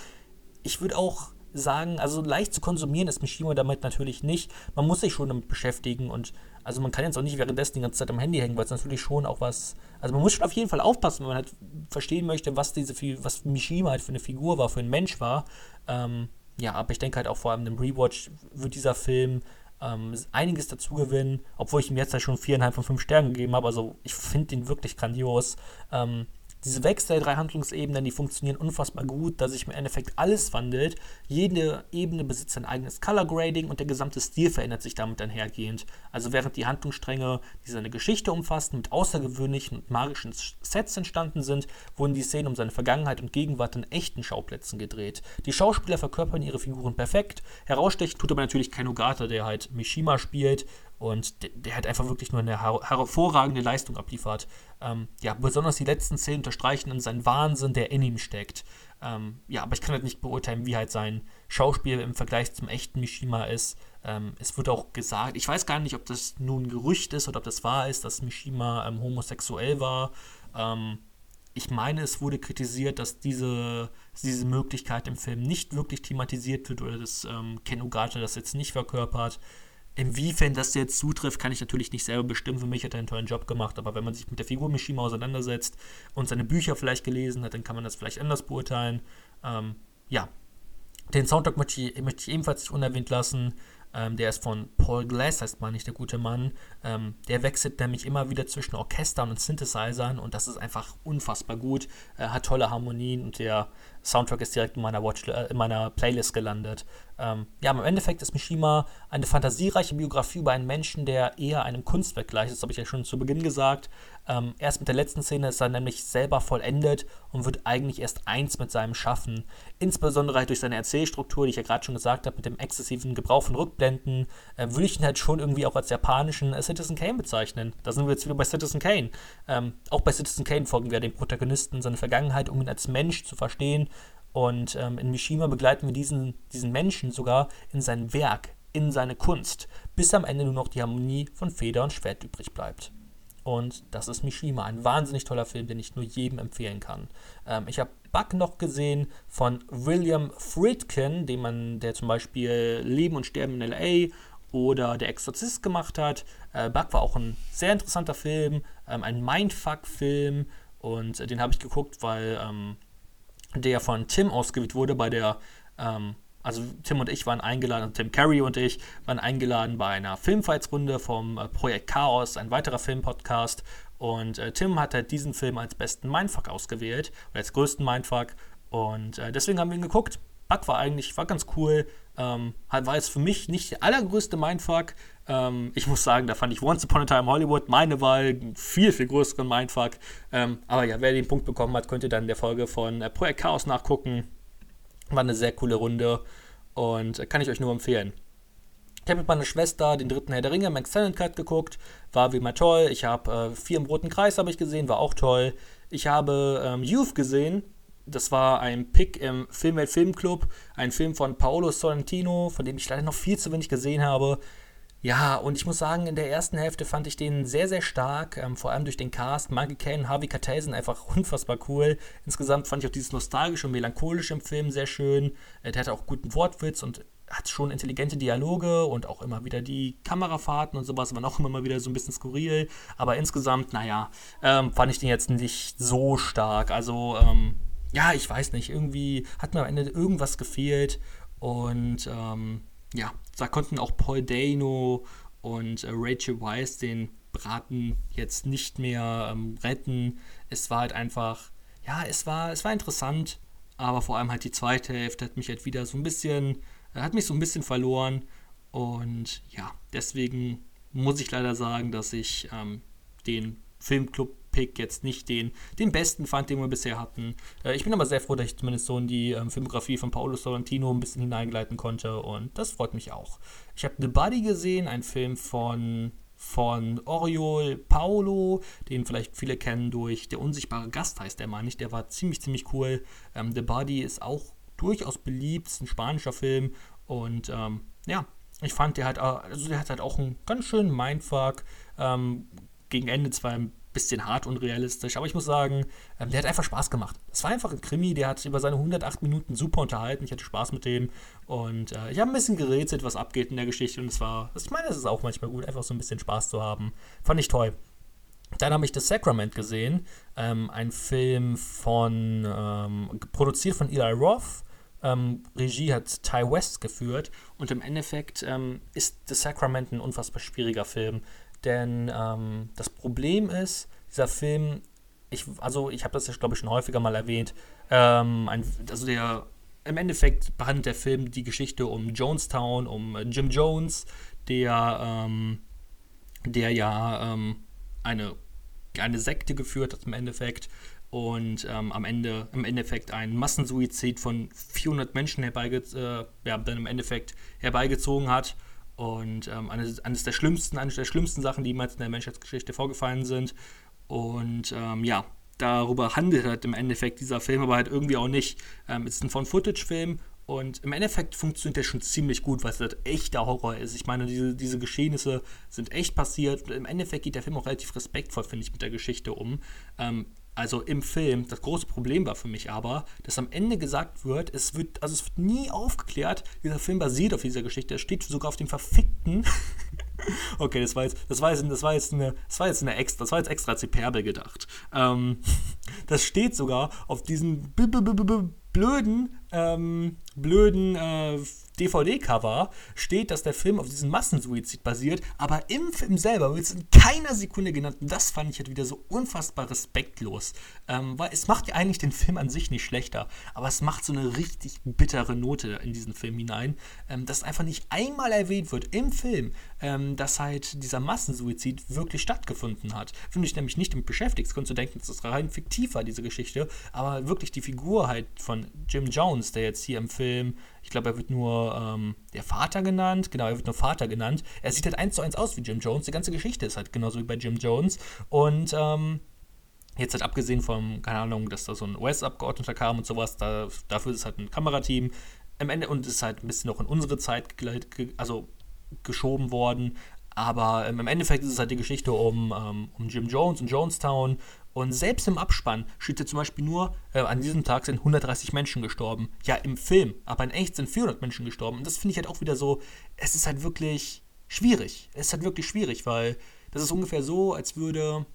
Ich würde auch sagen, also leicht zu konsumieren ist Mishima damit natürlich nicht. Man muss sich schon damit beschäftigen und also man kann jetzt auch nicht währenddessen die ganze Zeit am Handy hängen, weil es natürlich schon auch was, also man muss schon auf jeden Fall aufpassen, wenn man halt verstehen möchte, was diese, was Mishima halt für eine Figur war, für ein Mensch war. Ähm, ja, aber ich denke halt auch vor allem im Rewatch wird dieser Film ähm, einiges dazu gewinnen, obwohl ich ihm jetzt ja schon viereinhalb von fünf Sternen gegeben habe. Also ich finde ihn wirklich grandios. Ähm, diese Wechsel der drei Handlungsebenen, die funktionieren unfassbar gut, da sich im Endeffekt alles wandelt. Jede Ebene besitzt ein eigenes Color Grading und der gesamte Stil verändert sich damit einhergehend. Also während die Handlungsstränge, die seine Geschichte umfassten, mit außergewöhnlichen und magischen Sets entstanden sind, wurden die Szenen um seine Vergangenheit und Gegenwart in echten Schauplätzen gedreht. Die Schauspieler verkörpern ihre Figuren perfekt. Herausstechen tut aber natürlich kein Ogata, der halt Mishima spielt und der, hat einfach wirklich nur eine her hervorragende Leistung abliefert. Ähm, ja, besonders die letzten Szenen unterstreichen dann seinen Wahnsinn, der in ihm steckt. Ähm, ja, aber ich kann halt nicht beurteilen, wie halt sein Schauspiel im Vergleich zum echten Mishima ist. Ähm, es wird auch gesagt, ich weiß gar nicht, ob das nun ein Gerücht ist oder ob das wahr ist, dass Mishima ähm, homosexuell war. Ähm, ich meine, es wurde kritisiert, dass diese, diese Möglichkeit im Film nicht wirklich thematisiert wird oder dass ähm, Ken Ogata das jetzt nicht verkörpert. Inwiefern das jetzt zutrifft, kann ich natürlich nicht selber bestimmen. Für mich hat er einen tollen Job gemacht, aber wenn man sich mit der Figur Mishima auseinandersetzt und seine Bücher vielleicht gelesen hat, dann kann man das vielleicht anders beurteilen. Ähm, ja, den Soundtrack möchte ich, möchte ich, ebenfalls nicht unerwähnt lassen. Ähm, der ist von Paul Glass, heißt man nicht der gute Mann. Ähm, der wechselt nämlich immer wieder zwischen Orchestern und Synthesizern und das ist einfach unfassbar gut. Er hat tolle Harmonien und der Soundtrack ist direkt in meiner, Watch, äh, in meiner Playlist gelandet. Ähm, ja, im Endeffekt ist Mishima eine fantasiereiche Biografie über einen Menschen, der eher einem Kunstwerk gleicht. Das habe ich ja schon zu Beginn gesagt. Ähm, erst mit der letzten Szene ist er nämlich selber vollendet und wird eigentlich erst eins mit seinem Schaffen. Insbesondere halt durch seine Erzählstruktur, die ich ja gerade schon gesagt habe, mit dem exzessiven Gebrauch von Rückblenden, äh, würde ich ihn halt schon irgendwie auch als japanischen äh, Citizen Kane bezeichnen. Da sind wir jetzt wieder bei Citizen Kane. Ähm, auch bei Citizen Kane folgen wir dem Protagonisten seine Vergangenheit, um ihn als Mensch zu verstehen und ähm, in Mishima begleiten wir diesen, diesen Menschen sogar in sein Werk, in seine Kunst, bis am Ende nur noch die Harmonie von Feder und Schwert übrig bleibt. Und das ist Mishima, ein wahnsinnig toller Film, den ich nur jedem empfehlen kann. Ähm, ich habe Buck noch gesehen von William Friedkin, dem man, der zum Beispiel Leben und Sterben in LA oder Der Exorzist gemacht hat. Äh, Buck war auch ein sehr interessanter Film, ähm, ein Mindfuck-Film und äh, den habe ich geguckt, weil ähm, der von Tim ausgewählt wurde bei der, ähm, also Tim und ich waren eingeladen, Tim Carey und ich waren eingeladen bei einer Filmfights-Runde vom äh, Projekt Chaos, ein weiterer Filmpodcast. Und äh, Tim hat halt diesen Film als besten Mindfuck ausgewählt, oder als größten Mindfuck. Und äh, deswegen haben wir ihn geguckt. Bug war eigentlich, war ganz cool. Ähm, war jetzt für mich nicht der allergrößte Mindfuck. Ähm, ich muss sagen, da fand ich Once Upon a Time Hollywood meine Wahl viel, viel größeren Mindfuck. Ähm, aber ja, wer den Punkt bekommen hat, könnt ihr dann in der Folge von äh, Projekt Chaos nachgucken. War eine sehr coole Runde und äh, kann ich euch nur empfehlen. Ich habe mit meiner Schwester den dritten Herr der Ringe im Extended Cut geguckt, war wie immer toll. Ich habe äh, vier im roten Kreis ich gesehen, war auch toll. Ich habe ähm, Youth gesehen, das war ein Pick im Filmwelt Filmclub, ein Film von Paolo Sorrentino, von dem ich leider noch viel zu wenig gesehen habe. Ja, und ich muss sagen, in der ersten Hälfte fand ich den sehr, sehr stark, ähm, vor allem durch den Cast. Michael Caine, Harvey Keitel sind einfach unfassbar cool. Insgesamt fand ich auch dieses nostalgische und melancholische im Film sehr schön. Äh, der hatte auch guten Wortwitz und hat schon intelligente Dialoge und auch immer wieder die Kamerafahrten und sowas waren auch immer mal wieder so ein bisschen skurril. Aber insgesamt, naja, ähm, fand ich den jetzt nicht so stark. Also, ähm, ja, ich weiß nicht, irgendwie hat mir am Ende irgendwas gefehlt und ähm, ja, da konnten auch Paul Dano und äh, Rachel Weisz den Braten jetzt nicht mehr ähm, retten. Es war halt einfach, ja, es war, es war interessant, aber vor allem halt die zweite Hälfte hat mich halt wieder so ein bisschen, äh, hat mich so ein bisschen verloren. Und ja, deswegen muss ich leider sagen, dass ich ähm, den Filmclub Pick jetzt nicht den, den besten fand, den wir bisher hatten. Äh, ich bin aber sehr froh, dass ich zumindest so in die ähm, Filmografie von Paolo Sorrentino ein bisschen hineingleiten konnte und das freut mich auch. Ich habe The Buddy gesehen, ein Film von von Oriol Paolo, den vielleicht viele kennen durch Der unsichtbare Gast heißt der mal nicht, der war ziemlich, ziemlich cool. Ähm, The Body ist auch durchaus beliebt, ist ein spanischer Film und ähm, ja, ich fand der halt, also der hat halt auch einen ganz schönen Mindfuck, ähm, gegen Ende zwar ein bisschen hart und realistisch, aber ich muss sagen, ähm, der hat einfach Spaß gemacht. Es war einfach ein Krimi, der hat über seine 108 Minuten super unterhalten. Ich hatte Spaß mit dem und äh, ich habe ein bisschen gerätselt, was abgeht in der Geschichte und es war, ich meine, es ist auch manchmal gut, einfach so ein bisschen Spaß zu haben. Fand ich toll. Dann habe ich The Sacrament gesehen, ähm, ein Film von, ähm, produziert von Eli Roth. Ähm, Regie hat Ty West geführt und im Endeffekt ähm, ist The Sacrament ein unfassbar schwieriger Film. Denn ähm, das Problem ist, dieser Film, ich, also ich habe das ja, glaube ich, schon häufiger mal erwähnt, ähm, ein, also der, im Endeffekt behandelt der Film die Geschichte um Jonestown, um Jim Jones, der, ähm, der ja ähm, eine, eine Sekte geführt hat im Endeffekt und ähm, am Ende im Endeffekt einen Massensuizid von 400 Menschen herbeige äh, ja, dann im Endeffekt herbeigezogen hat und ähm, eines, eines, der schlimmsten, eines der schlimmsten Sachen, die jemals in der Menschheitsgeschichte vorgefallen sind. Und ähm, ja, darüber handelt halt im Endeffekt dieser Film, aber halt irgendwie auch nicht. Ähm, es ist ein Von-Footage-Film und im Endeffekt funktioniert der schon ziemlich gut, weil es halt echter Horror ist. Ich meine, diese, diese Geschehnisse sind echt passiert. Und Im Endeffekt geht der Film auch relativ respektvoll, finde ich, mit der Geschichte um. Ähm, also im Film, das große Problem war für mich aber, dass am Ende gesagt wird, es wird, also es wird nie aufgeklärt, dieser Film basiert auf dieser Geschichte, es steht sogar auf dem verfickten. okay, das war jetzt, das war jetzt, das war jetzt eine, das war jetzt eine extra, das war jetzt extra als Hyperbel gedacht. Ähm, das steht sogar auf diesem blöden ähm, blöden äh, DVD-Cover steht, dass der Film auf diesem Massensuizid basiert, aber im Film selber wird es in keiner Sekunde genannt. Und das fand ich halt wieder so unfassbar respektlos. Ähm, weil es macht ja eigentlich den Film an sich nicht schlechter, aber es macht so eine richtig bittere Note in diesen Film hinein, ähm, dass einfach nicht einmal erwähnt wird im Film, ähm, dass halt dieser Massensuizid wirklich stattgefunden hat. Wenn du dich nämlich nicht damit beschäftigst, konntest du denken, dass das rein fiktiv war, diese Geschichte, aber wirklich die Figur halt von Jim Jones, der jetzt hier im Film ich glaube, er wird nur ähm, der Vater genannt. Genau, er wird nur Vater genannt. Er sieht halt eins zu eins aus wie Jim Jones. Die ganze Geschichte ist halt genauso wie bei Jim Jones. Und ähm, jetzt halt abgesehen vom, keine Ahnung, dass da so ein US-Abgeordneter kam und sowas, da, dafür ist halt ein Kamerateam. Am Ende und ist halt ein bisschen noch in unsere Zeit also geschoben worden. Aber ähm, im Endeffekt ist es halt die Geschichte um, ähm, um Jim Jones und Jonestown und selbst im Abspann steht ja zum Beispiel nur, äh, an diesem Tag sind 130 Menschen gestorben. Ja, im Film, aber in echt sind 400 Menschen gestorben. Und das finde ich halt auch wieder so, es ist halt wirklich schwierig. Es ist halt wirklich schwierig, weil das ist ungefähr so, als würde,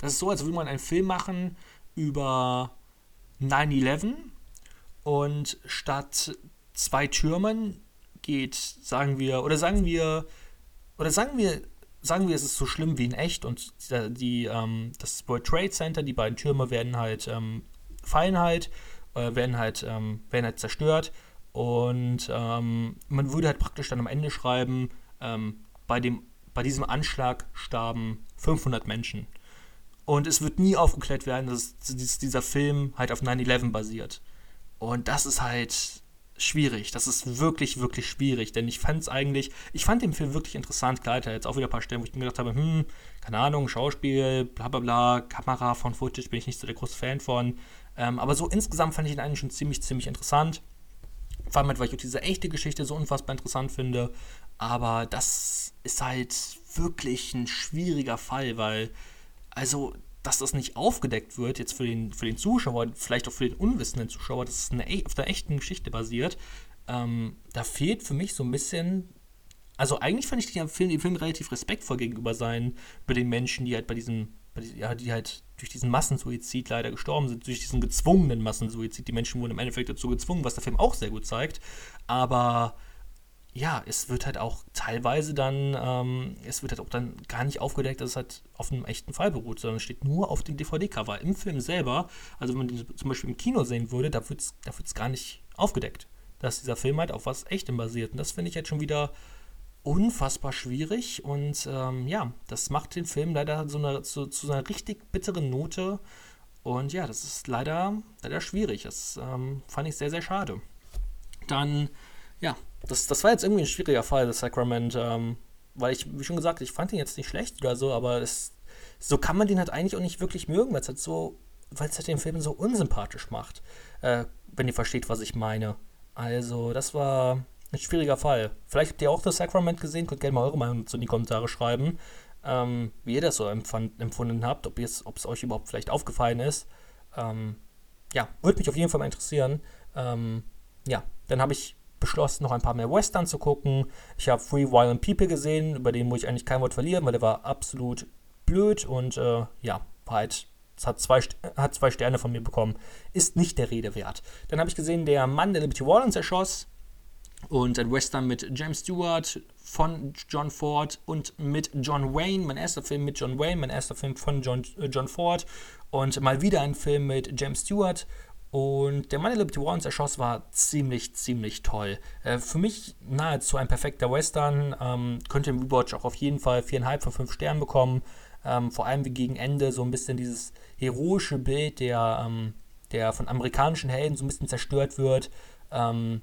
das ist so, als würde man einen Film machen über 9-11 und statt zwei Türmen geht, sagen wir, oder sagen wir, oder sagen wir, sagen wir, es ist so schlimm wie in echt und die, ähm, das World Trade Center, die beiden Türme werden halt ähm, fallen halt, äh, werden halt, ähm, werden halt zerstört und ähm, man würde halt praktisch dann am Ende schreiben, ähm, bei, dem, bei diesem Anschlag starben 500 Menschen. Und es wird nie aufgeklärt werden, dass dieser Film halt auf 9-11 basiert. Und das ist halt schwierig. Das ist wirklich, wirklich schwierig, denn ich fand es eigentlich, ich fand den Film wirklich interessant. Klar, hat jetzt auch wieder ein paar Stellen, wo ich mir gedacht habe, hm, keine Ahnung, Schauspiel, bla bla bla, Kamera von Footage bin ich nicht so der große Fan von. Ähm, aber so insgesamt fand ich ihn eigentlich schon ziemlich, ziemlich interessant. Vor allem, halt, weil ich auch diese echte Geschichte so unfassbar interessant finde. Aber das ist halt wirklich ein schwieriger Fall, weil, also, dass das nicht aufgedeckt wird, jetzt für den, für den Zuschauer, vielleicht auch für den unwissenden Zuschauer, dass es eine, auf der echten Geschichte basiert, ähm, da fehlt für mich so ein bisschen. Also eigentlich fand ich den Film, den Film relativ respektvoll gegenüber sein, bei den Menschen, die halt bei diesem, bei diesem, ja, die halt durch diesen Massensuizid leider gestorben sind, durch diesen gezwungenen Massensuizid. Die Menschen wurden im Endeffekt dazu gezwungen, was der Film auch sehr gut zeigt. Aber ja, es wird halt auch teilweise dann, ähm, es wird halt auch dann gar nicht aufgedeckt, dass es halt auf einem echten Fall beruht, sondern es steht nur auf dem DVD-Cover. Im Film selber, also wenn man den zum Beispiel im Kino sehen würde, da wird es da wird's gar nicht aufgedeckt, dass dieser Film halt auf was Echtem basiert. Und das finde ich jetzt schon wieder unfassbar schwierig und ähm, ja, das macht den Film leider so eine, zu, zu einer richtig bitteren Note. Und ja, das ist leider, leider schwierig. Das ähm, fand ich sehr, sehr schade. Dann ja, das, das war jetzt irgendwie ein schwieriger Fall, das Sacrament, ähm, weil ich, wie schon gesagt, ich fand ihn jetzt nicht schlecht oder so, aber es, so kann man den halt eigentlich auch nicht wirklich mögen, weil es halt so, weil es halt den Film so unsympathisch macht, äh, wenn ihr versteht, was ich meine. Also, das war ein schwieriger Fall. Vielleicht habt ihr auch das Sacrament gesehen, könnt gerne mal eure Meinung dazu in die Kommentare schreiben, ähm, wie ihr das so empfand, empfunden habt, ob es euch überhaupt vielleicht aufgefallen ist. Ähm, ja, würde mich auf jeden Fall mal interessieren. Ähm, ja, dann habe ich beschlossen, noch ein paar mehr Western zu gucken. Ich habe Free Violent People gesehen, über den muss ich eigentlich kein Wort verlieren, weil der war absolut blöd und äh, ja, war halt, hat zwei, hat zwei Sterne von mir bekommen. Ist nicht der Rede wert. Dann habe ich gesehen, der Mann, der Liberty Wallens erschoss. Und ein Western mit James Stewart von John Ford und mit John Wayne. Mein erster Film mit John Wayne, mein erster Film von John, äh, John Ford. Und mal wieder ein Film mit James Stewart. Und der der Liberty Warrens erschoss, war ziemlich, ziemlich toll. Äh, für mich nahezu ein perfekter Western. Ähm, könnte im Rewatch auch auf jeden Fall viereinhalb von fünf Sternen bekommen. Ähm, vor allem wie gegen Ende so ein bisschen dieses heroische Bild, der, ähm, der von amerikanischen Helden so ein bisschen zerstört wird. Ähm,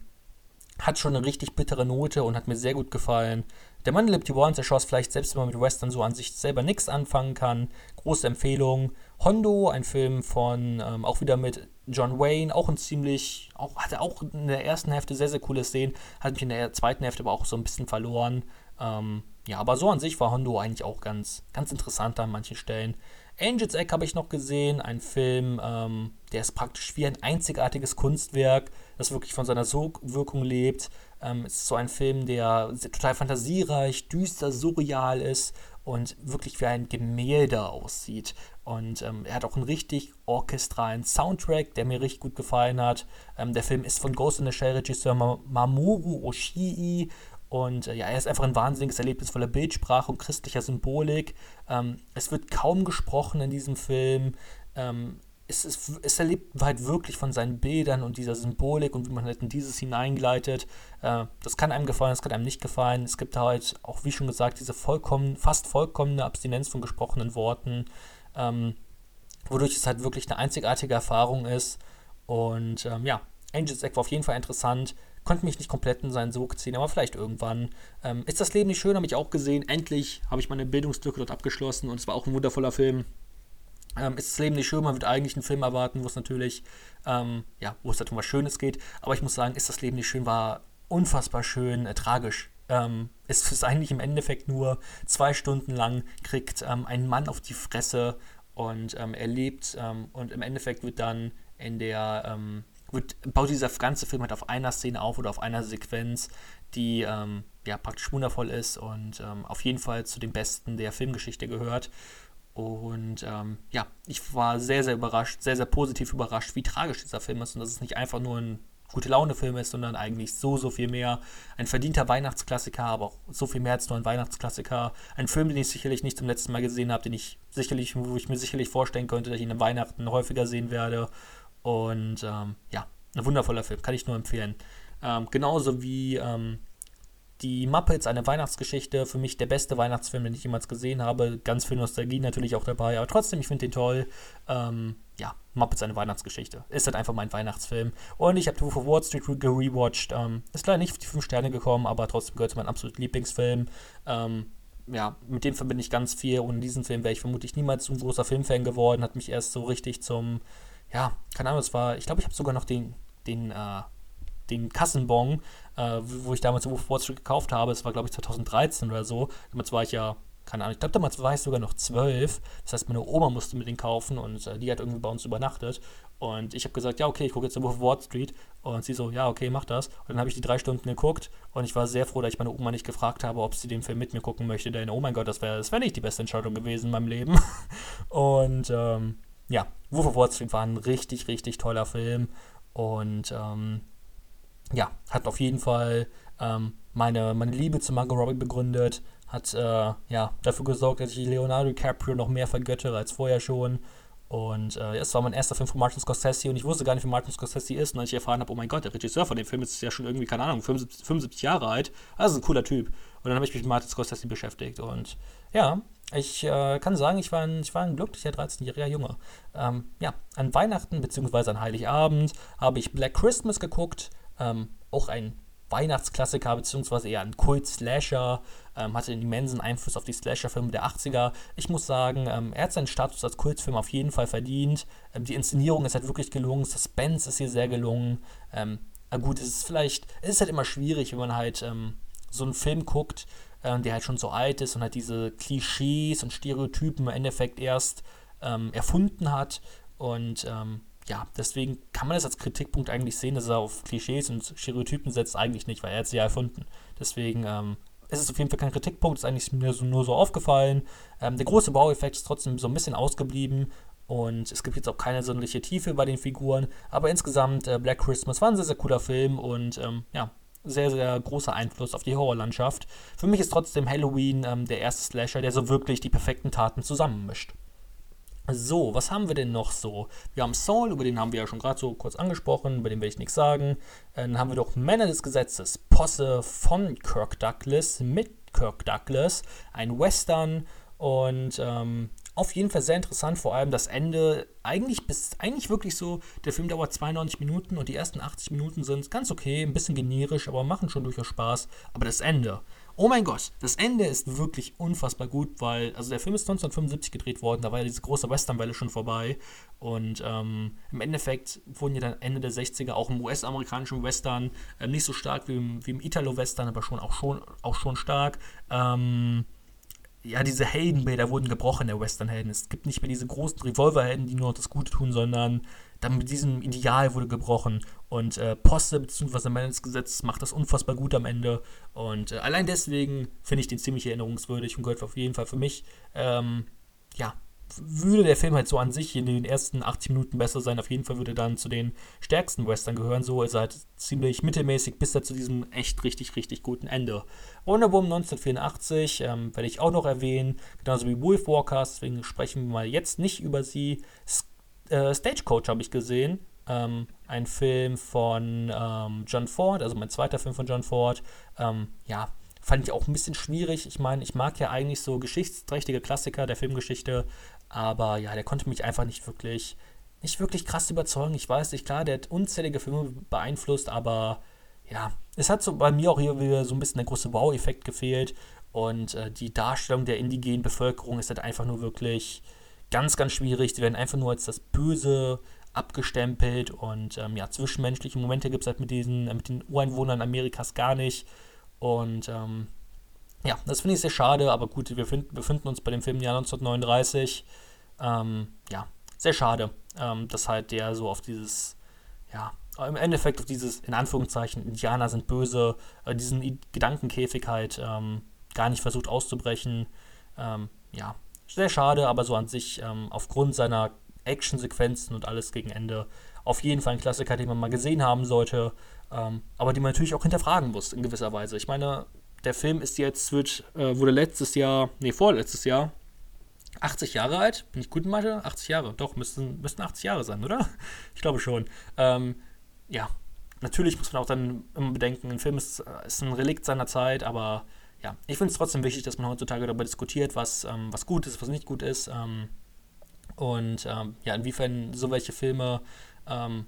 hat schon eine richtig bittere Note und hat mir sehr gut gefallen. Der Mann, Liberty Warrens erschoss, vielleicht selbst wenn man mit Western so an sich selber nichts anfangen kann. Große Empfehlung. Hondo, ein Film von, ähm, auch wieder mit John Wayne, auch ein ziemlich, auch, hatte auch in der ersten Hälfte sehr, sehr coole Szenen, hat mich in der zweiten Hälfte aber auch so ein bisschen verloren. Ähm, ja, aber so an sich war Hondo eigentlich auch ganz, ganz interessant an manchen Stellen. Angels Egg habe ich noch gesehen, ein Film, ähm, der ist praktisch wie ein einzigartiges Kunstwerk, das wirklich von seiner Sogwirkung lebt. Ähm, es ist so ein Film, der total fantasiereich, düster, surreal ist und wirklich wie ein Gemälde aussieht. Und ähm, er hat auch einen richtig orchestralen Soundtrack, der mir richtig gut gefallen hat. Ähm, der Film ist von Ghost in the Shell Regisseur Mamoru Oshii und äh, ja, er ist einfach ein wahnsinniges Erlebnis voller Bildsprache und christlicher Symbolik. Ähm, es wird kaum gesprochen in diesem Film. Ähm, es, es, es erlebt halt wirklich von seinen Bildern und dieser Symbolik und wie man halt in dieses hineingleitet. Äh, das kann einem gefallen, das kann einem nicht gefallen. Es gibt halt auch, wie schon gesagt, diese vollkommen, fast vollkommene Abstinenz von gesprochenen Worten, ähm, wodurch es halt wirklich eine einzigartige Erfahrung ist. Und ähm, ja, Angels Egg war auf jeden Fall interessant konnte mich nicht komplett in seinen Sog ziehen, aber vielleicht irgendwann. Ähm, ist das Leben nicht schön, habe ich auch gesehen. Endlich habe ich meine Bildungslücke dort abgeschlossen und es war auch ein wundervoller Film. Ähm, ist das Leben nicht schön, man wird eigentlich einen Film erwarten, wo es natürlich, ähm, ja, wo es halt um was Schönes geht. Aber ich muss sagen, ist das Leben nicht schön, war unfassbar schön, äh, tragisch. Ähm, es ist eigentlich im Endeffekt nur zwei Stunden lang, kriegt ähm, ein Mann auf die Fresse und ähm, er lebt ähm, und im Endeffekt wird dann in der ähm, wird, baut dieser ganze Film halt auf einer Szene auf oder auf einer Sequenz, die ähm, ja praktisch wundervoll ist und auf jeden Fall zu den besten der Filmgeschichte gehört. Und ja, ich war sehr, sehr überrascht, sehr, sehr positiv überrascht, wie tragisch dieser Film ist und dass es nicht einfach nur ein gute Laune-Film ist, sondern eigentlich so, so viel mehr. Ein verdienter Weihnachtsklassiker, aber auch so viel mehr als nur ein Weihnachtsklassiker. Ein Film, den ich sicherlich nicht zum letzten Mal gesehen habe, den ich sicherlich, wo ich mir sicherlich vorstellen könnte, dass ich ihn an Weihnachten häufiger sehen werde. Und ähm, ja, ein wundervoller Film, kann ich nur empfehlen. Ähm, genauso wie ähm, die Muppets, eine Weihnachtsgeschichte, für mich der beste Weihnachtsfilm, den ich jemals gesehen habe. Ganz viel Nostalgie natürlich auch dabei, aber trotzdem, ich finde den toll. Ähm, ja, Muppets, eine Weihnachtsgeschichte. Ist halt einfach mein Weihnachtsfilm. Und ich habe Two for Wall Street gerewatcht. Ähm, ist leider nicht auf die 5 Sterne gekommen, aber trotzdem gehört zu meinem absoluten Lieblingsfilm. Ähm, ja, mit dem verbinde ich ganz viel. Ohne diesen Film wäre ich vermutlich niemals so ein großer Filmfan geworden. Hat mich erst so richtig zum ja, keine Ahnung, es war, ich glaube, ich habe sogar noch den, den, äh, den Kassenbon, äh, wo ich damals Wolf Wall Street gekauft habe, es war, glaube ich, 2013 oder so. Damals war ich ja, keine Ahnung, ich glaube, damals war ich sogar noch zwölf. Das heißt, meine Oma musste mir den kaufen und äh, die hat irgendwie bei uns übernachtet. Und ich habe gesagt, ja, okay, ich gucke jetzt Wolf Wall Street. Und sie so, ja, okay, mach das. Und dann habe ich die drei Stunden geguckt und ich war sehr froh, dass ich meine Oma nicht gefragt habe, ob sie den Film mit mir gucken möchte. Denn, oh mein Gott, das wäre das wär nicht die beste Entscheidung gewesen in meinem Leben. und, ähm, ja, Wolf of Wall Street war ein richtig, richtig toller Film und ähm, ja, hat auf jeden Fall ähm, meine, meine Liebe zu Margot Robbie begründet, hat äh, ja, dafür gesorgt, dass ich Leonardo DiCaprio noch mehr vergöttere als vorher schon. Und äh, es war mein erster Film von Martin Scorsese und ich wusste gar nicht, wie Martin Scorsese ist. Und als ich erfahren habe, oh mein Gott, der Regisseur von dem Film ist ja schon irgendwie, keine Ahnung, 75, 75 Jahre alt. Also ein cooler Typ. Und dann habe ich mich mit Martin Scorsese beschäftigt. Und ja, ich äh, kann sagen, ich war ein, ich war ein glücklicher 13-jähriger Junge. Ähm, ja, an Weihnachten bzw. an Heiligabend habe ich Black Christmas geguckt. Ähm, auch ein Weihnachtsklassiker bzw. eher ein Kult-Slasher. Ähm, hatte einen immensen Einfluss auf die Slasher-Filme der 80er. Ich muss sagen, ähm, er hat seinen Status als Kultfilm auf jeden Fall verdient. Ähm, die Inszenierung ist halt wirklich gelungen. Suspense ist hier sehr gelungen. Ähm, na gut, es ist vielleicht, es ist halt immer schwierig, wenn man halt ähm, so einen Film guckt, äh, der halt schon so alt ist und halt diese Klischees und Stereotypen im Endeffekt erst ähm, erfunden hat. Und ähm, ja, deswegen kann man das als Kritikpunkt eigentlich sehen, dass er auf Klischees und Stereotypen setzt, eigentlich nicht, weil er hat sie ja erfunden. Deswegen ähm, ist es auf jeden Fall kein Kritikpunkt, ist eigentlich mir so, nur so aufgefallen. Ähm, der große Baueffekt ist trotzdem so ein bisschen ausgeblieben und es gibt jetzt auch keine sonderliche Tiefe bei den Figuren, aber insgesamt äh, Black Christmas war ein sehr, sehr cooler Film und ähm, ja, sehr, sehr großer Einfluss auf die Horrorlandschaft. Für mich ist trotzdem Halloween ähm, der erste Slasher, der so wirklich die perfekten Taten zusammenmischt. So, was haben wir denn noch so? Wir haben Saul, über den haben wir ja schon gerade so kurz angesprochen, über den werde ich nichts sagen. Äh, dann haben wir doch Männer des Gesetzes, Posse von Kirk Douglas mit Kirk Douglas, ein Western und ähm, auf jeden Fall sehr interessant, vor allem das Ende. Eigentlich bis eigentlich wirklich so, der Film dauert 92 Minuten und die ersten 80 Minuten sind ganz okay, ein bisschen generisch, aber machen schon durchaus Spaß. Aber das Ende, oh mein Gott, das Ende ist wirklich unfassbar gut, weil, also der Film ist 1975 gedreht worden, da war ja diese große Westernwelle schon vorbei. Und ähm, im Endeffekt wurden ja dann Ende der 60er auch im US-amerikanischen Western äh, nicht so stark wie im, im Italo-Western, aber schon auch schon, auch schon stark. Ähm, ja, diese Heldenbilder wurden gebrochen, der Westernhelden. Es gibt nicht mehr diese großen Revolverhelden, die nur das Gute tun, sondern dann mit diesem Ideal wurde gebrochen. Und äh, Poste bzw. Gesetz macht das unfassbar gut am Ende. Und äh, allein deswegen finde ich den ziemlich erinnerungswürdig und gehört auf jeden Fall für mich, ähm, ja, würde der Film halt so an sich in den ersten 80 Minuten besser sein. Auf jeden Fall würde dann zu den stärksten Western gehören. So ist er halt ziemlich mittelmäßig bis er zu diesem echt richtig, richtig guten Ende. Wonder Woman 1984 ähm, werde ich auch noch erwähnen, genauso wie Wolf Walkers. Deswegen sprechen wir mal jetzt nicht über sie. S äh, Stagecoach habe ich gesehen. Ähm, ein Film von ähm, John Ford, also mein zweiter Film von John Ford. Ähm, ja, fand ich auch ein bisschen schwierig. Ich meine, ich mag ja eigentlich so geschichtsträchtige Klassiker der Filmgeschichte, aber ja, der konnte mich einfach nicht wirklich, nicht wirklich krass überzeugen. Ich weiß nicht, klar, der hat unzählige Filme beeinflusst, aber ja, es hat so bei mir auch hier wieder so ein bisschen der große Wow-Effekt gefehlt. Und äh, die Darstellung der indigenen Bevölkerung ist halt einfach nur wirklich ganz, ganz schwierig. Sie werden einfach nur als das Böse abgestempelt und ähm, ja, zwischenmenschliche Momente gibt es halt mit diesen, äh, mit den Ureinwohnern Amerikas gar nicht. Und ähm, ja, das finde ich sehr schade, aber gut, wir find, befinden uns bei dem Film im Jahr 1939. Ähm, ja, sehr schade, ähm, dass halt der so auf dieses, ja, im Endeffekt auf dieses, in Anführungszeichen, Indianer sind böse, äh, diesen I Gedankenkäfig halt ähm, gar nicht versucht auszubrechen. Ähm, ja, sehr schade, aber so an sich ähm, aufgrund seiner Actionsequenzen und alles gegen Ende auf jeden Fall ein Klassiker, den man mal gesehen haben sollte, ähm, aber die man natürlich auch hinterfragen muss in gewisser Weise. Ich meine, der Film ist jetzt, wird, äh, wurde letztes Jahr, nee, vorletztes Jahr, 80 Jahre alt. Bin ich gut in Mathe? 80 Jahre. Doch, müssten, müssten 80 Jahre sein, oder? Ich glaube schon. Ähm, ja, natürlich muss man auch dann immer bedenken, ein Film ist, äh, ist ein Relikt seiner Zeit, aber ja, ich finde es trotzdem wichtig, dass man heutzutage darüber diskutiert, was, ähm, was gut ist, was nicht gut ist. Ähm, und ähm, ja, inwiefern so welche Filme ähm,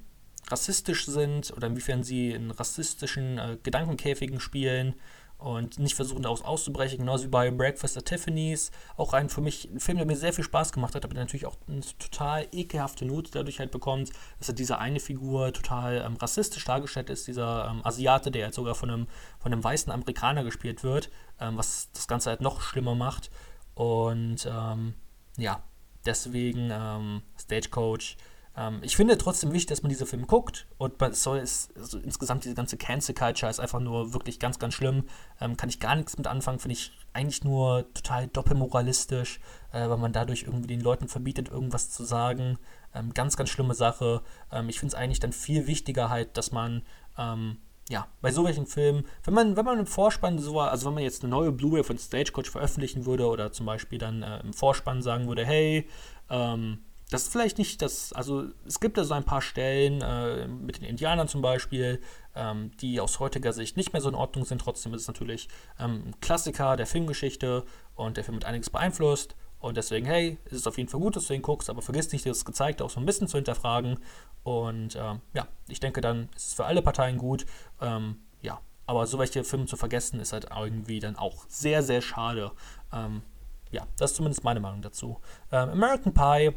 rassistisch sind oder inwiefern sie in rassistischen äh, Gedankenkäfigen spielen und nicht versuchen daraus auszubrechen, genauso wie bei Breakfast at Tiffany's. Auch ein für mich ein Film, der mir sehr viel Spaß gemacht hat, aber natürlich auch eine total ekelhafte Note dadurch halt bekommt, dass er diese eine Figur total ähm, rassistisch dargestellt ist, dieser ähm, Asiate, der halt sogar von einem, von einem weißen Amerikaner gespielt wird, ähm, was das Ganze halt noch schlimmer macht. Und ähm, ja, deswegen ähm, Stagecoach ähm, ich finde trotzdem wichtig, dass man diese Filme guckt und soll es, also insgesamt diese ganze Cancel Culture ist einfach nur wirklich ganz, ganz schlimm. Ähm, kann ich gar nichts mit anfangen, finde ich eigentlich nur total doppelmoralistisch, äh, weil man dadurch irgendwie den Leuten verbietet, irgendwas zu sagen. Ähm, ganz, ganz schlimme Sache. Ähm, ich finde es eigentlich dann viel wichtiger halt, dass man ähm, ja, bei so welchen Filmen, wenn man, wenn man im Vorspann so, also wenn man jetzt eine neue Blu-ray von Stagecoach veröffentlichen würde oder zum Beispiel dann äh, im Vorspann sagen würde, hey, ähm, das ist vielleicht nicht das, also es gibt da so ein paar Stellen äh, mit den Indianern zum Beispiel, ähm, die aus heutiger Sicht nicht mehr so in Ordnung sind. Trotzdem ist es natürlich ähm, ein Klassiker der Filmgeschichte und der Film hat einiges beeinflusst. Und deswegen, hey, ist es auf jeden Fall gut, dass du ihn guckst, aber vergiss nicht, das Gezeigte auch so ein bisschen zu hinterfragen. Und ähm, ja, ich denke, dann ist es für alle Parteien gut. Ähm, ja, aber so welche Filme zu vergessen, ist halt irgendwie dann auch sehr, sehr schade. Ähm, ja, das ist zumindest meine Meinung dazu. Ähm, American Pie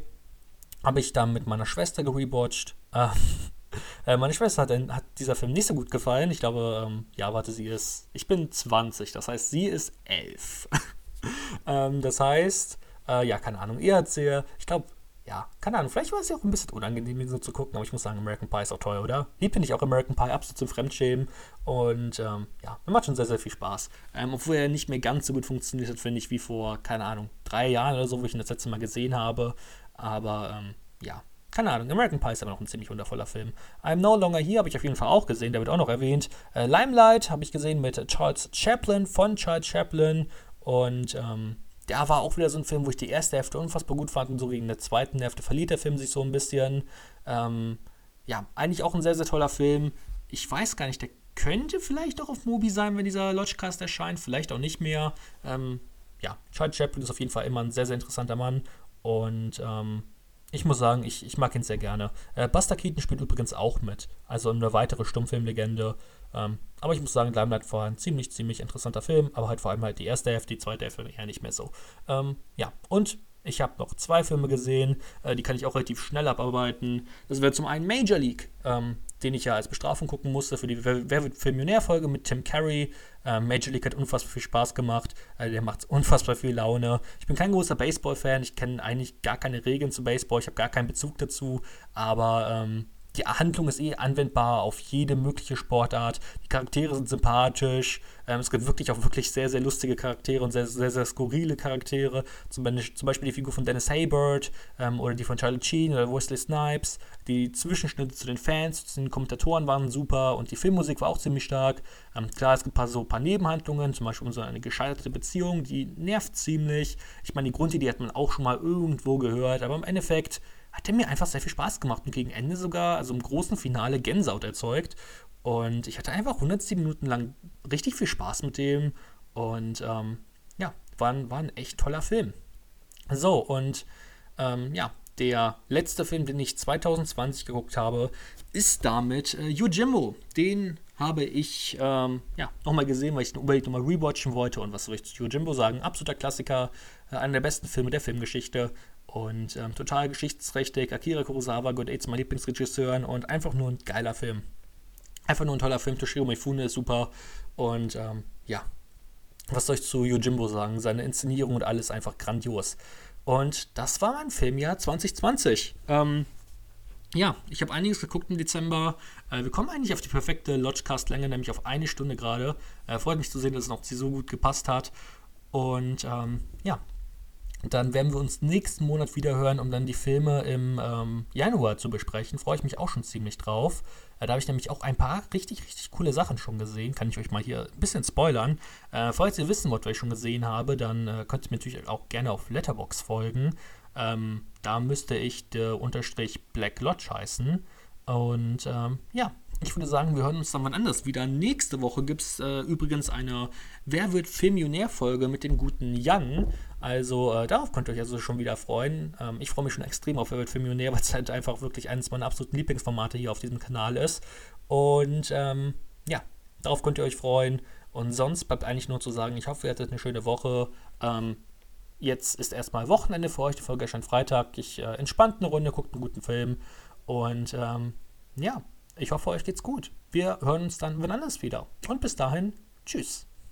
habe ich dann mit meiner Schwester gerewatcht. Äh, äh, meine Schwester hat, hat, dieser Film nicht so gut gefallen. Ich glaube, ähm, ja, warte, sie ist, ich bin 20, das heißt, sie ist 11. ähm, das heißt, äh, ja, keine Ahnung, ihr hat sehr, ich glaube, ja, keine Ahnung, vielleicht war es ja auch ein bisschen unangenehm, ihn so zu gucken, aber ich muss sagen, American Pie ist auch toll, oder? Lieb finde ich auch American Pie, absolut zum Fremdschämen und ähm, ja, mir macht schon sehr, sehr viel Spaß. Ähm, obwohl er nicht mehr ganz so gut funktioniert hat, finde ich, wie vor, keine Ahnung, drei Jahren oder so, wo ich ihn das letzte Mal gesehen habe. Aber ähm, ja, keine Ahnung. American Pie ist aber noch ein ziemlich wundervoller Film. I'm No Longer Here habe ich auf jeden Fall auch gesehen, der wird auch noch erwähnt. Äh, Limelight habe ich gesehen mit Charles Chaplin, von Charles Chaplin. Und ähm, der war auch wieder so ein Film, wo ich die erste Hälfte unfassbar gut fand und so gegen der zweiten Hälfte verliert der Film sich so ein bisschen. Ähm, ja, eigentlich auch ein sehr, sehr toller Film. Ich weiß gar nicht, der könnte vielleicht auch auf Mubi sein, wenn dieser Lodgecast erscheint, vielleicht auch nicht mehr. Ähm, ja, Charles Chaplin ist auf jeden Fall immer ein sehr, sehr interessanter Mann und ähm, ich muss sagen, ich, ich mag ihn sehr gerne. Äh, Buster Keaton spielt übrigens auch mit. Also eine weitere Stummfilmlegende. Ähm, aber ich muss sagen, Limelight war ein ziemlich, ziemlich interessanter Film. Aber halt vor allem halt die erste Hälfte, die zweite Hälfte eher nicht mehr so. Ähm, ja, und ich habe noch zwei Filme gesehen. Äh, die kann ich auch relativ schnell abarbeiten. Das wäre zum einen Major League. Ähm, den ich ja als Bestrafung gucken musste für die Wer, wird Millionär-Folge mit Tim Curry. Ähm, Major League hat unfassbar viel Spaß gemacht. Äh, der macht unfassbar viel Laune. Ich bin kein großer Baseball-Fan. Ich kenne eigentlich gar keine Regeln zu Baseball. Ich habe gar keinen Bezug dazu. Aber ähm, die Handlung ist eh anwendbar auf jede mögliche Sportart. Die Charaktere sind sympathisch. Ähm, es gibt wirklich auch wirklich sehr, sehr lustige Charaktere und sehr, sehr, sehr skurrile Charaktere. Zum, zum Beispiel die Figur von Dennis Haybird ähm, oder die von Charlie Sheen oder Wesley Snipes. Die Zwischenschnitte zu den Fans, zu den Kommentatoren waren super und die Filmmusik war auch ziemlich stark. Ähm, klar, es gibt paar, so ein paar Nebenhandlungen, zum Beispiel so eine gescheiterte Beziehung, die nervt ziemlich. Ich meine, die Grundidee hat man auch schon mal irgendwo gehört, aber im Endeffekt hat er mir einfach sehr viel Spaß gemacht und gegen Ende sogar, also im großen Finale, Gänsehaut erzeugt. Und ich hatte einfach 107 Minuten lang richtig viel Spaß mit dem. Und ähm, ja, war ein, war ein echt toller Film. So, und ähm, ja, der letzte Film, den ich 2020 geguckt habe, ist damit äh, Yojimbo. Den habe ich ähm, ja, nochmal gesehen, weil ich den unbedingt nochmal rewatchen wollte. Und was soll ich zu Yojimbo sagen? Absoluter Klassiker, äh, einer der besten Filme der Filmgeschichte. Und ähm, total geschichtsträchtig. Akira Kurosawa gehört eh zu meinen Lieblingsregisseuren und einfach nur ein geiler Film. Einfach nur ein toller Film. Toshiro Mifune ist super. Und ähm, ja, was soll ich zu Yojimbo sagen? Seine Inszenierung und alles einfach grandios. Und das war mein Filmjahr 2020. Ähm, ja, ich habe einiges geguckt im Dezember. Äh, wir kommen eigentlich auf die perfekte Lodgecast-Länge, nämlich auf eine Stunde gerade. Äh, freut mich zu sehen, dass es noch so gut gepasst hat. Und ähm, ja, dann werden wir uns nächsten Monat wieder hören, um dann die Filme im ähm, Januar zu besprechen. Freue ich mich auch schon ziemlich drauf. Äh, da habe ich nämlich auch ein paar richtig, richtig coole Sachen schon gesehen. Kann ich euch mal hier ein bisschen spoilern. Äh, falls ihr wissen wollt, was ich schon gesehen habe, dann äh, könnt ihr mir natürlich auch gerne auf Letterbox folgen. Ähm, da müsste ich der Unterstrich Black Lodge heißen. Und ähm, ja, ich würde sagen, wir hören uns dann wann anders wieder. Nächste Woche gibt es äh, übrigens eine Wer wird Filmionär-Folge mit dem guten Jan. Also äh, darauf könnt ihr euch also schon wieder freuen. Ähm, ich freue mich schon extrem auf Wer wird Filmionär, weil es halt einfach wirklich eines meiner absoluten Lieblingsformate hier auf diesem Kanal ist. Und ähm, ja, darauf könnt ihr euch freuen. Und sonst bleibt eigentlich nur zu sagen, ich hoffe, ihr hattet eine schöne Woche. Ähm, jetzt ist erstmal Wochenende für euch. Die Folge erscheint Freitag. Ich äh, entspannt eine Runde, guckt einen guten Film. Und ähm, ja, ich hoffe, euch geht's gut. Wir hören uns dann wann anders wieder. Und bis dahin, tschüss.